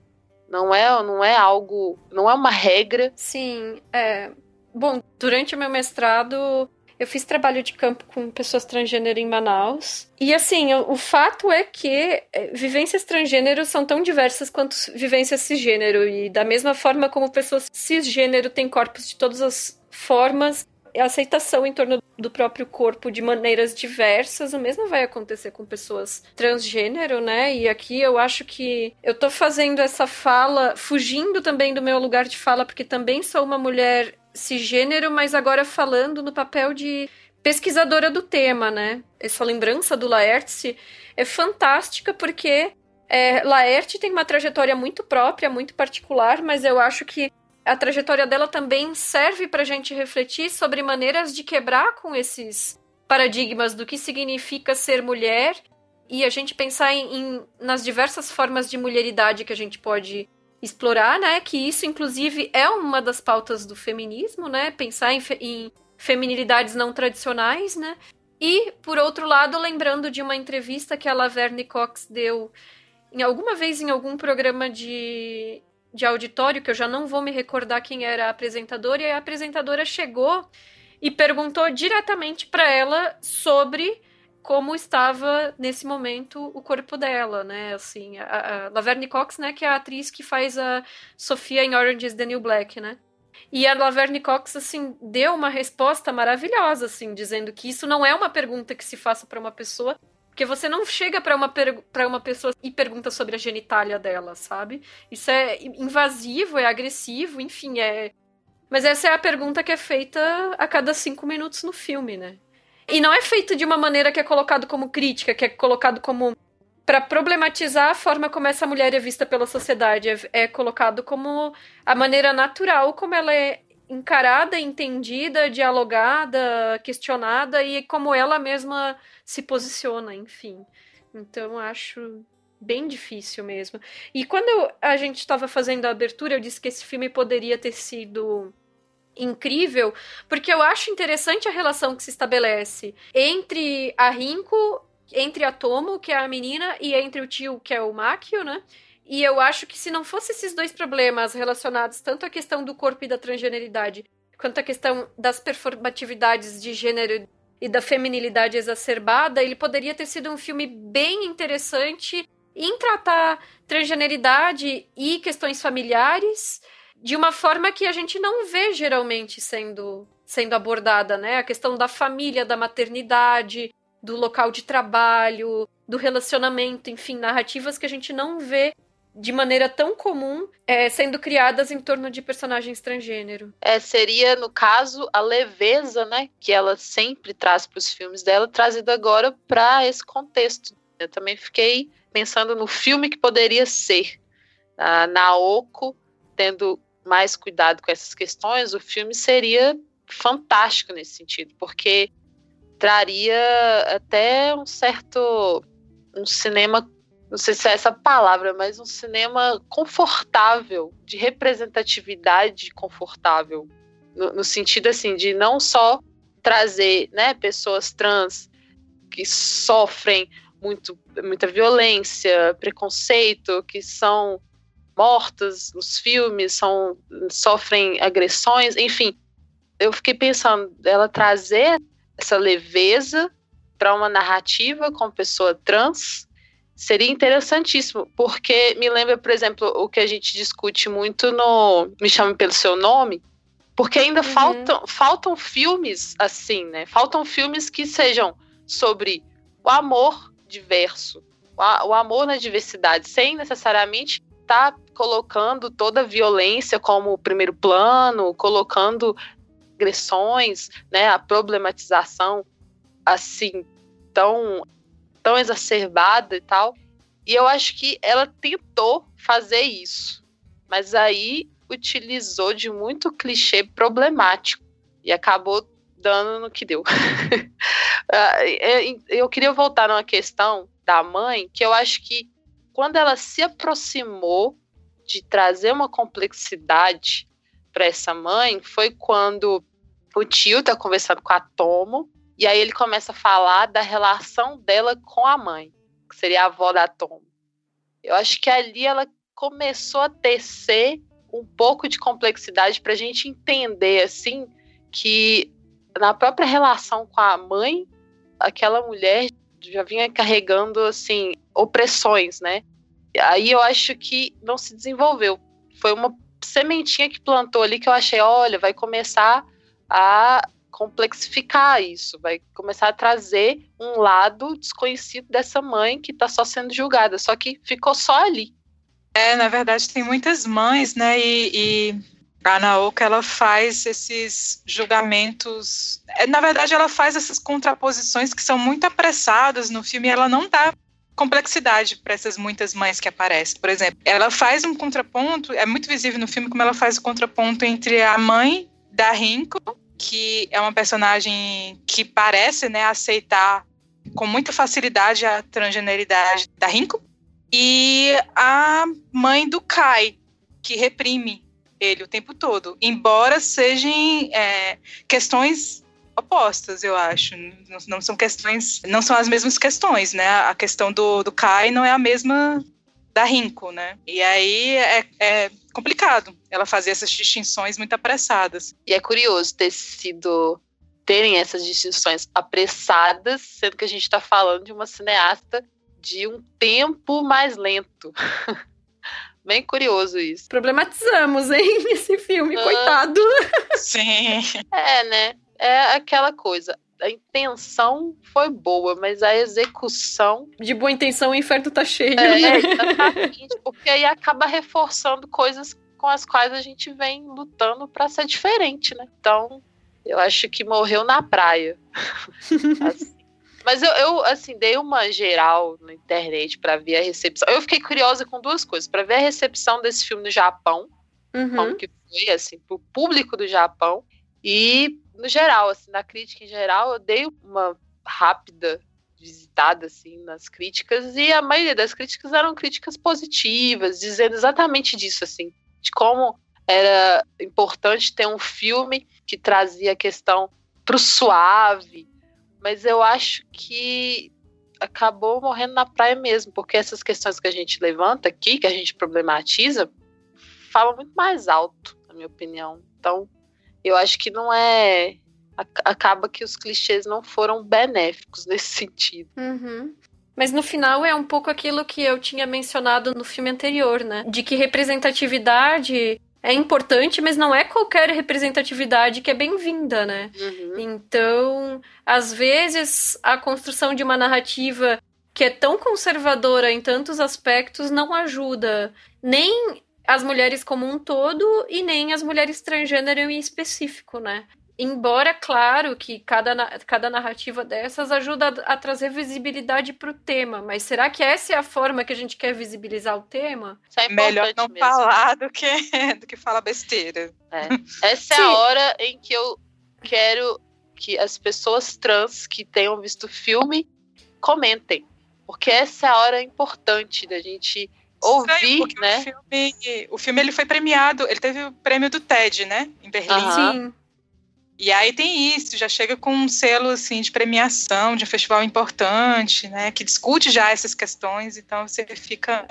Não é, não é algo, não é uma regra. Sim, é. Bom, durante o meu mestrado, eu fiz trabalho de campo com pessoas transgênero em Manaus. E assim, o, o fato é que é, vivências transgênero são tão diversas quanto vivências cisgênero. E da mesma forma como pessoas cisgênero têm corpos de todas as formas, a aceitação em torno do próprio corpo de maneiras diversas, o mesmo vai acontecer com pessoas transgênero, né? E aqui eu acho que eu tô fazendo essa fala, fugindo também do meu lugar de fala, porque também sou uma mulher cisgênero, mas agora falando no papel de pesquisadora do tema, né? Essa lembrança do Laertes é fantástica porque é, Laerte tem uma trajetória muito própria, muito particular, mas eu acho que a trajetória dela também serve para a gente refletir sobre maneiras de quebrar com esses paradigmas do que significa ser mulher e a gente pensar em, em nas diversas formas de mulheridade que a gente pode explorar, né? Que isso, inclusive, é uma das pautas do feminismo, né? Pensar em, fe em feminilidades não tradicionais, né? E, por outro lado, lembrando de uma entrevista que a Laverne Cox deu em alguma vez em algum programa de, de auditório, que eu já não vou me recordar quem era a apresentadora, e a apresentadora chegou e perguntou diretamente para ela sobre como estava nesse momento o corpo dela, né? Assim, a, a Laverne Cox, né, que é a atriz que faz a Sofia em Orange is the New Black, né? E a Laverne Cox, assim, deu uma resposta maravilhosa, assim, dizendo que isso não é uma pergunta que se faça para uma pessoa, porque você não chega para uma, para uma pessoa e pergunta sobre a genitália dela, sabe? Isso é invasivo, é agressivo, enfim, é. Mas essa é a pergunta que é feita a cada cinco minutos no filme, né? E não é feito de uma maneira que é colocado como crítica, que é colocado como para problematizar a forma como essa mulher é vista pela sociedade. É, é, colocado como a maneira natural como ela é encarada, entendida, dialogada, questionada e como ela mesma se posiciona, enfim. Então acho bem difícil mesmo. E quando a gente estava fazendo a abertura, eu disse que esse filme poderia ter sido incrível, porque eu acho interessante a relação que se estabelece entre a Rinko, entre a Tomo, que é a menina, e entre o tio, que é o Makio, né? E eu acho que se não fosse esses dois problemas relacionados tanto à questão do corpo e da transgeneridade, quanto à questão das performatividades de gênero e da feminilidade exacerbada, ele poderia ter sido um filme bem interessante em tratar transgeneridade e questões familiares de uma forma que a gente não vê geralmente sendo, sendo abordada, né? A questão da família, da maternidade, do local de trabalho, do relacionamento, enfim, narrativas que a gente não vê de maneira tão comum é, sendo criadas em torno de personagens transgênero. É, seria, no caso, a leveza, né, que ela sempre traz para os filmes dela, trazida agora para esse contexto. Eu também fiquei pensando no filme que poderia ser. A Naoko tendo mais cuidado com essas questões, o filme seria fantástico nesse sentido, porque traria até um certo um cinema, não sei se é essa palavra, mas um cinema confortável, de representatividade confortável, no, no sentido assim de não só trazer, né, pessoas trans que sofrem muito, muita violência, preconceito, que são mortas nos filmes, são, sofrem agressões, enfim. Eu fiquei pensando, ela trazer essa leveza para uma narrativa com pessoa trans seria interessantíssimo, porque me lembra, por exemplo, o que a gente discute muito no Me Chame Pelo Seu Nome, porque ainda uhum. faltam, faltam filmes assim, né? Faltam filmes que sejam sobre o amor diverso, o, amor na diversidade, sem necessariamente está colocando toda a violência como primeiro plano, colocando agressões, né, a problematização assim tão tão exacerbada e tal. E eu acho que ela tentou fazer isso, mas aí utilizou de muito clichê problemático e acabou dando no que deu. Ah, eu queria voltar numa questão da mãe, que eu acho que quando ela se aproximou de trazer uma complexidade para essa mãe foi quando o tio tá conversando com a Tomo e aí ele começa a falar da relação dela com a mãe, que seria a avó da Tomo. Eu acho que ali ela começou a tecer um pouco de complexidade para a gente entender assim que na própria relação com a mãe, aquela mulher já vinha carregando assim opressões, né? Aí eu acho que não se desenvolveu. Foi uma sementinha que plantou ali que eu achei, olha, vai começar a complexificar isso, vai começar a trazer um lado desconhecido dessa mãe que está só sendo julgada, só que ficou só ali. É, na verdade tem muitas mães, né, e, e a Naoka ela faz esses julgamentos, é, na verdade ela faz essas contraposições que são muito apressadas no filme, e ela não dá complexidade para essas muitas mães que aparecem. Por exemplo, ela faz um contraponto, é muito visível no filme como ela faz o contraponto entre a mãe da Rinko, que é uma personagem que parece né, aceitar com muita facilidade a transgeneridade da Rinko, e a mãe do Kai, que reprime ele o tempo todo, embora sejam é, questões opostas, eu acho. Não, não, são questões, não são as mesmas questões, né? A questão do, do Kai não é a mesma da Rinko, né? E aí é, é complicado ela fazer essas distinções muito apressadas. E é curioso ter sido terem essas distinções apressadas, sendo que a gente está falando de uma cineasta de um tempo mais lento. Bem curioso isso. Problematizamos, hein, esse filme, ah, coitado. Sim. É, né? é aquela coisa. A intenção foi boa, mas a execução. De boa intenção, o inferno tá cheio. É, né? exatamente. porque aí acaba reforçando coisas com as quais a gente vem lutando para ser diferente, né? Então, eu acho que morreu na praia. assim. Mas eu, eu, assim, dei uma geral na internet para ver a recepção. Eu fiquei curiosa com duas coisas. para ver a recepção desse filme no Japão, uhum. como que foi, assim, pro público do Japão. E no geral, assim, na crítica em geral, eu dei uma rápida visitada assim nas críticas e a maioria das críticas eram críticas positivas, dizendo exatamente disso assim, de como era importante ter um filme que trazia a questão pro suave, mas eu acho que acabou morrendo na praia mesmo, porque essas questões que a gente levanta aqui, que a gente problematiza, falam muito mais alto, na minha opinião. Então, eu acho que não é. Acaba que os clichês não foram benéficos nesse sentido. Uhum. Mas no final é um pouco aquilo que eu tinha mencionado no filme anterior, né? De que representatividade é importante, mas não é qualquer representatividade que é bem-vinda, né? Uhum. Então, às vezes, a construção de uma narrativa que é tão conservadora em tantos aspectos não ajuda nem as mulheres como um todo e nem as mulheres transgênero em específico, né? Embora, claro, que cada, cada narrativa dessas ajuda a, a trazer visibilidade para o tema, mas será que essa é a forma que a gente quer visibilizar o tema? É Melhor não mesmo. falar do que, do que falar besteira. É. Essa é a hora em que eu quero que as pessoas trans que tenham visto o filme comentem, porque essa é a hora importante da gente ouvir, né? O filme, o filme ele foi premiado, ele teve o prêmio do TED, né? Em Berlim. Sim. E aí tem isso, já chega com um selo assim de premiação de um festival importante, né? Que discute já essas questões, então você fica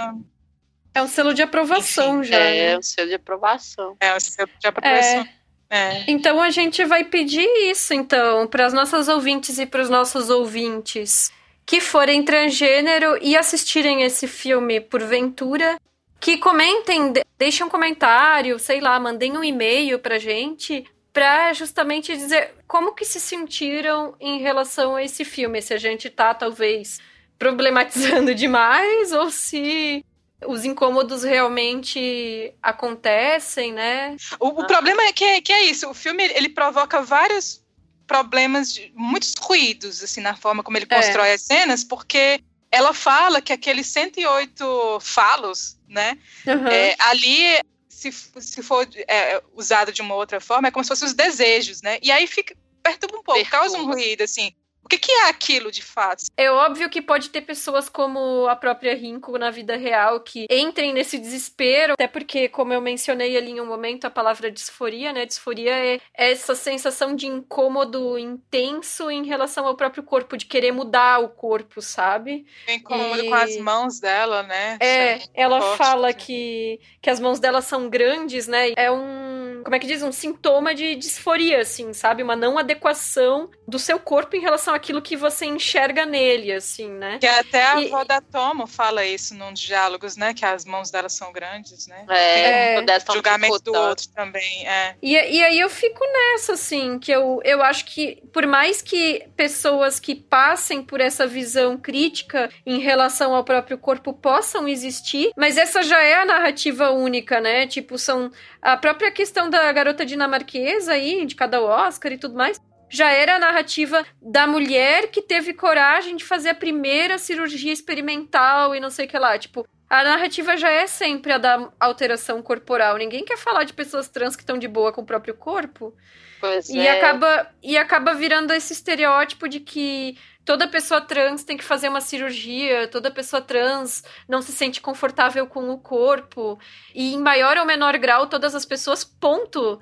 é um selo de aprovação Enfim, já. É, né? é um selo de aprovação. É um selo de aprovação. É. É. Então a gente vai pedir isso, então, para as nossas ouvintes e para os nossos ouvintes que forem transgênero e assistirem esse filme porventura, que comentem, deixem um comentário, sei lá, mandem um e-mail pra gente, pra justamente dizer como que se sentiram em relação a esse filme, se a gente tá talvez problematizando demais ou se os incômodos realmente acontecem, né? O, o problema é que, é que é isso, o filme ele provoca vários problemas, de, muitos ruídos, assim, na forma como ele é. constrói é. as cenas, porque ela fala que aqueles 108 falos, né, uhum. é, ali, se, se for é, usado de uma outra forma, é como se fossem os desejos, né, e aí fica, perturba um pouco, perturba. causa um ruído, assim, O que, que é aquilo de fato? É óbvio que pode ter pessoas como a própria Rinko na vida real que entrem nesse desespero, até porque, como eu mencionei ali em um momento, a palavra disforia, né? Disforia é essa sensação de incômodo intenso em relação ao próprio corpo, de querer mudar o corpo, sabe? Incômodo e... com as mãos dela, né? É, ela forte, fala né? que, que as mãos dela são grandes, né? É um, como é que diz? Um sintoma de disforia, assim, sabe? Uma não adequação do seu corpo em relação àquilo que você enxerga nele, assim, né? Que até a e... avó da Tomo fala isso num dos diálogos, né? Que as mãos dela são grandes, né? É, é. julgamento do outro também, é. E, e aí eu fico nessa, assim, que eu, eu acho que por mais que pessoas que passem por essa visão crítica em relação ao próprio corpo possam existir, mas essa já é a narrativa única, né? Tipo, são a própria questão da garota dinamarquesa aí, de cada Oscar e tudo mais, já era a narrativa da mulher que teve coragem de fazer a primeira cirurgia experimental e não sei o que lá. Tipo, a narrativa já é sempre a da alteração corporal. Ninguém quer falar de pessoas trans que estão de boa com o próprio corpo. Pois e é. acaba e acaba virando esse estereótipo de que toda pessoa trans tem que fazer uma cirurgia, toda pessoa trans não se sente confortável com o corpo. E em maior ou menor grau, todas as pessoas, ponto,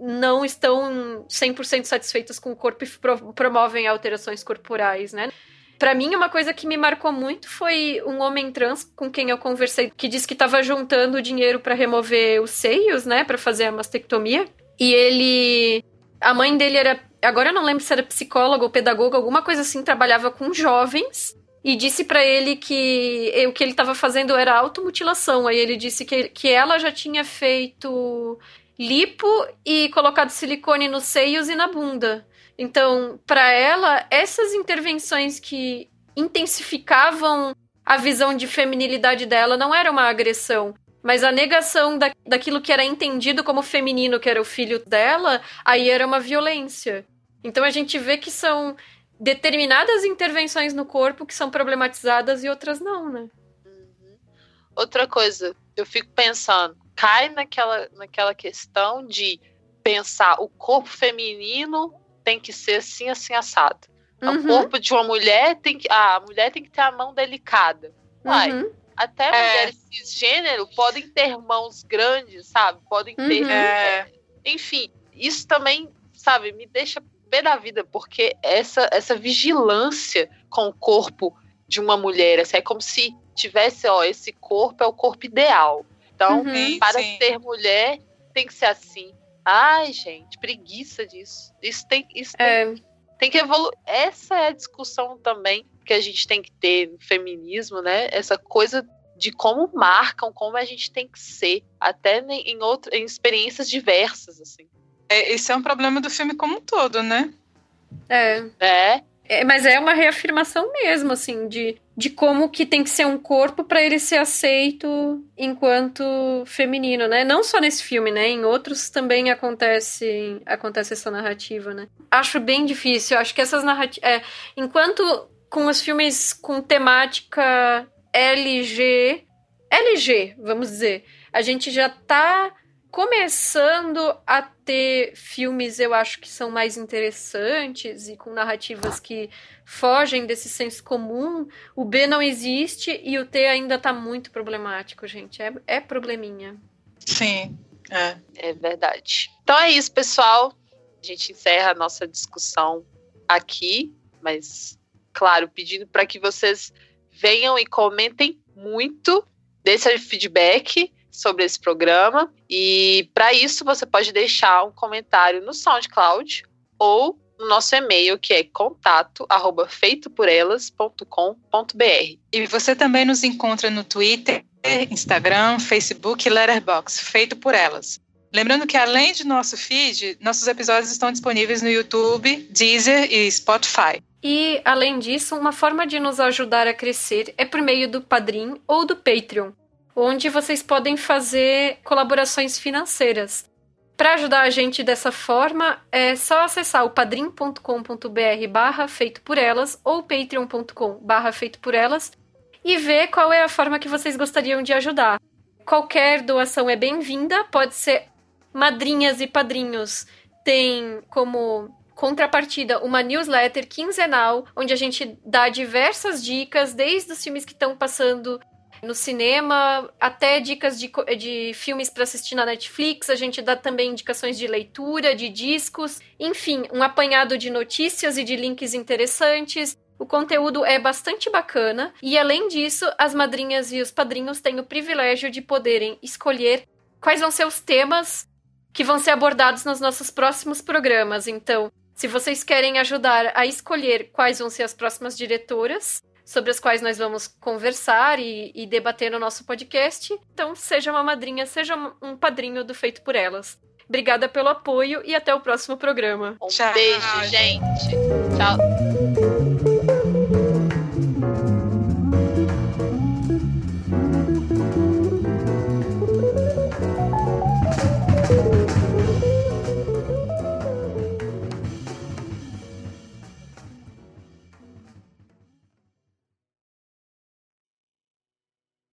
não estão 100% satisfeitas com o corpo e promovem alterações corporais, né? Para mim, uma coisa que me marcou muito foi um homem trans com quem eu conversei que disse que estava juntando dinheiro para remover os seios, né, para fazer a mastectomia. E ele a mãe dele era, agora eu não lembro se era psicóloga ou pedagoga, alguma coisa assim, trabalhava com jovens e disse para ele que o que ele estava fazendo era automutilação. Aí ele disse que, que ela já tinha feito lipo e colocado silicone nos seios e na bunda. Então, para ela, essas intervenções que intensificavam a visão de feminilidade dela não era uma agressão, mas a negação da, daquilo que era entendido como feminino, que era o filho dela, aí era uma violência. Então a gente vê que são determinadas intervenções no corpo que são problematizadas e outras não, né? Uhum. Outra coisa, eu fico pensando, cai naquela, naquela questão de pensar o corpo feminino tem que ser assim, assim, assado. Uhum. O corpo de uma mulher tem que. Ah, a mulher tem que ter a mão delicada. Uai, uhum. Até é. mulheres cisgênero podem ter mãos grandes, sabe? Podem ter. Uhum. É, enfim, isso também, sabe, me deixa pé da vida, porque essa, essa vigilância com o corpo de uma mulher, assim, é como se tivesse, ó, esse corpo é o corpo ideal. Então, uhum, para sim. ser mulher, tem que ser assim. Ai, gente, preguiça disso. Isso tem, isso é. tem, tem que evoluir. Essa é a discussão também que a gente tem que ter no feminismo, né? Essa coisa de como marcam, como a gente tem que ser, até em, outro, em experiências diversas, assim. É, esse é um problema do filme como um todo, né? É. É. é mas é uma reafirmação mesmo, assim, de, de como que tem que ser um corpo para ele ser aceito enquanto feminino, né? Não só nesse filme, né? Em outros também acontece, acontece essa narrativa, né? Acho bem difícil. Acho que essas narrativas. É, enquanto com os filmes com temática LG, LG, vamos dizer, a gente já tá começando a ter filmes, eu acho que são mais interessantes e com narrativas que fogem desse senso comum. O B não existe e o T ainda tá muito problemático, gente. É, é probleminha. Sim, é. É verdade. Então é isso, pessoal. A gente encerra a nossa discussão aqui, mas claro, pedindo para que vocês venham e comentem muito, desse feedback sobre esse programa. E para isso você pode deixar um comentário no SoundCloud ou no nosso e-mail que é contato@feitoporelas.com.br. E você também nos encontra no Twitter, Instagram, Facebook e Letterboxd, feito por elas. Lembrando que além de nosso feed, nossos episódios estão disponíveis no YouTube, Deezer e Spotify. E, além disso, uma forma de nos ajudar a crescer é por meio do Padrim ou do Patreon, onde vocês podem fazer colaborações financeiras. Para ajudar a gente dessa forma, é só acessar o padrim.com.br barra feito por elas ou patreon.com barra feito por elas e ver qual é a forma que vocês gostariam de ajudar. Qualquer doação é bem-vinda, pode ser madrinhas e padrinhos, tem como contrapartida, uma newsletter quinzenal, onde a gente dá diversas dicas, desde os filmes que estão passando no cinema, até dicas de, de filmes para assistir na Netflix. A gente dá também indicações de leitura, de discos, enfim, um apanhado de notícias e de links interessantes. O conteúdo é bastante bacana e, além disso, as madrinhas e os padrinhos têm o privilégio de poderem escolher quais vão ser os temas que vão ser abordados nos nossos próximos programas. Então, se vocês querem ajudar a escolher quais vão ser as próximas diretoras, sobre as quais nós vamos conversar e, e, debater no nosso podcast. Então, seja uma madrinha, seja um padrinho do Feito por Elas. Obrigada pelo apoio e até o próximo programa. Um Tchau. beijo, gente. Tchau.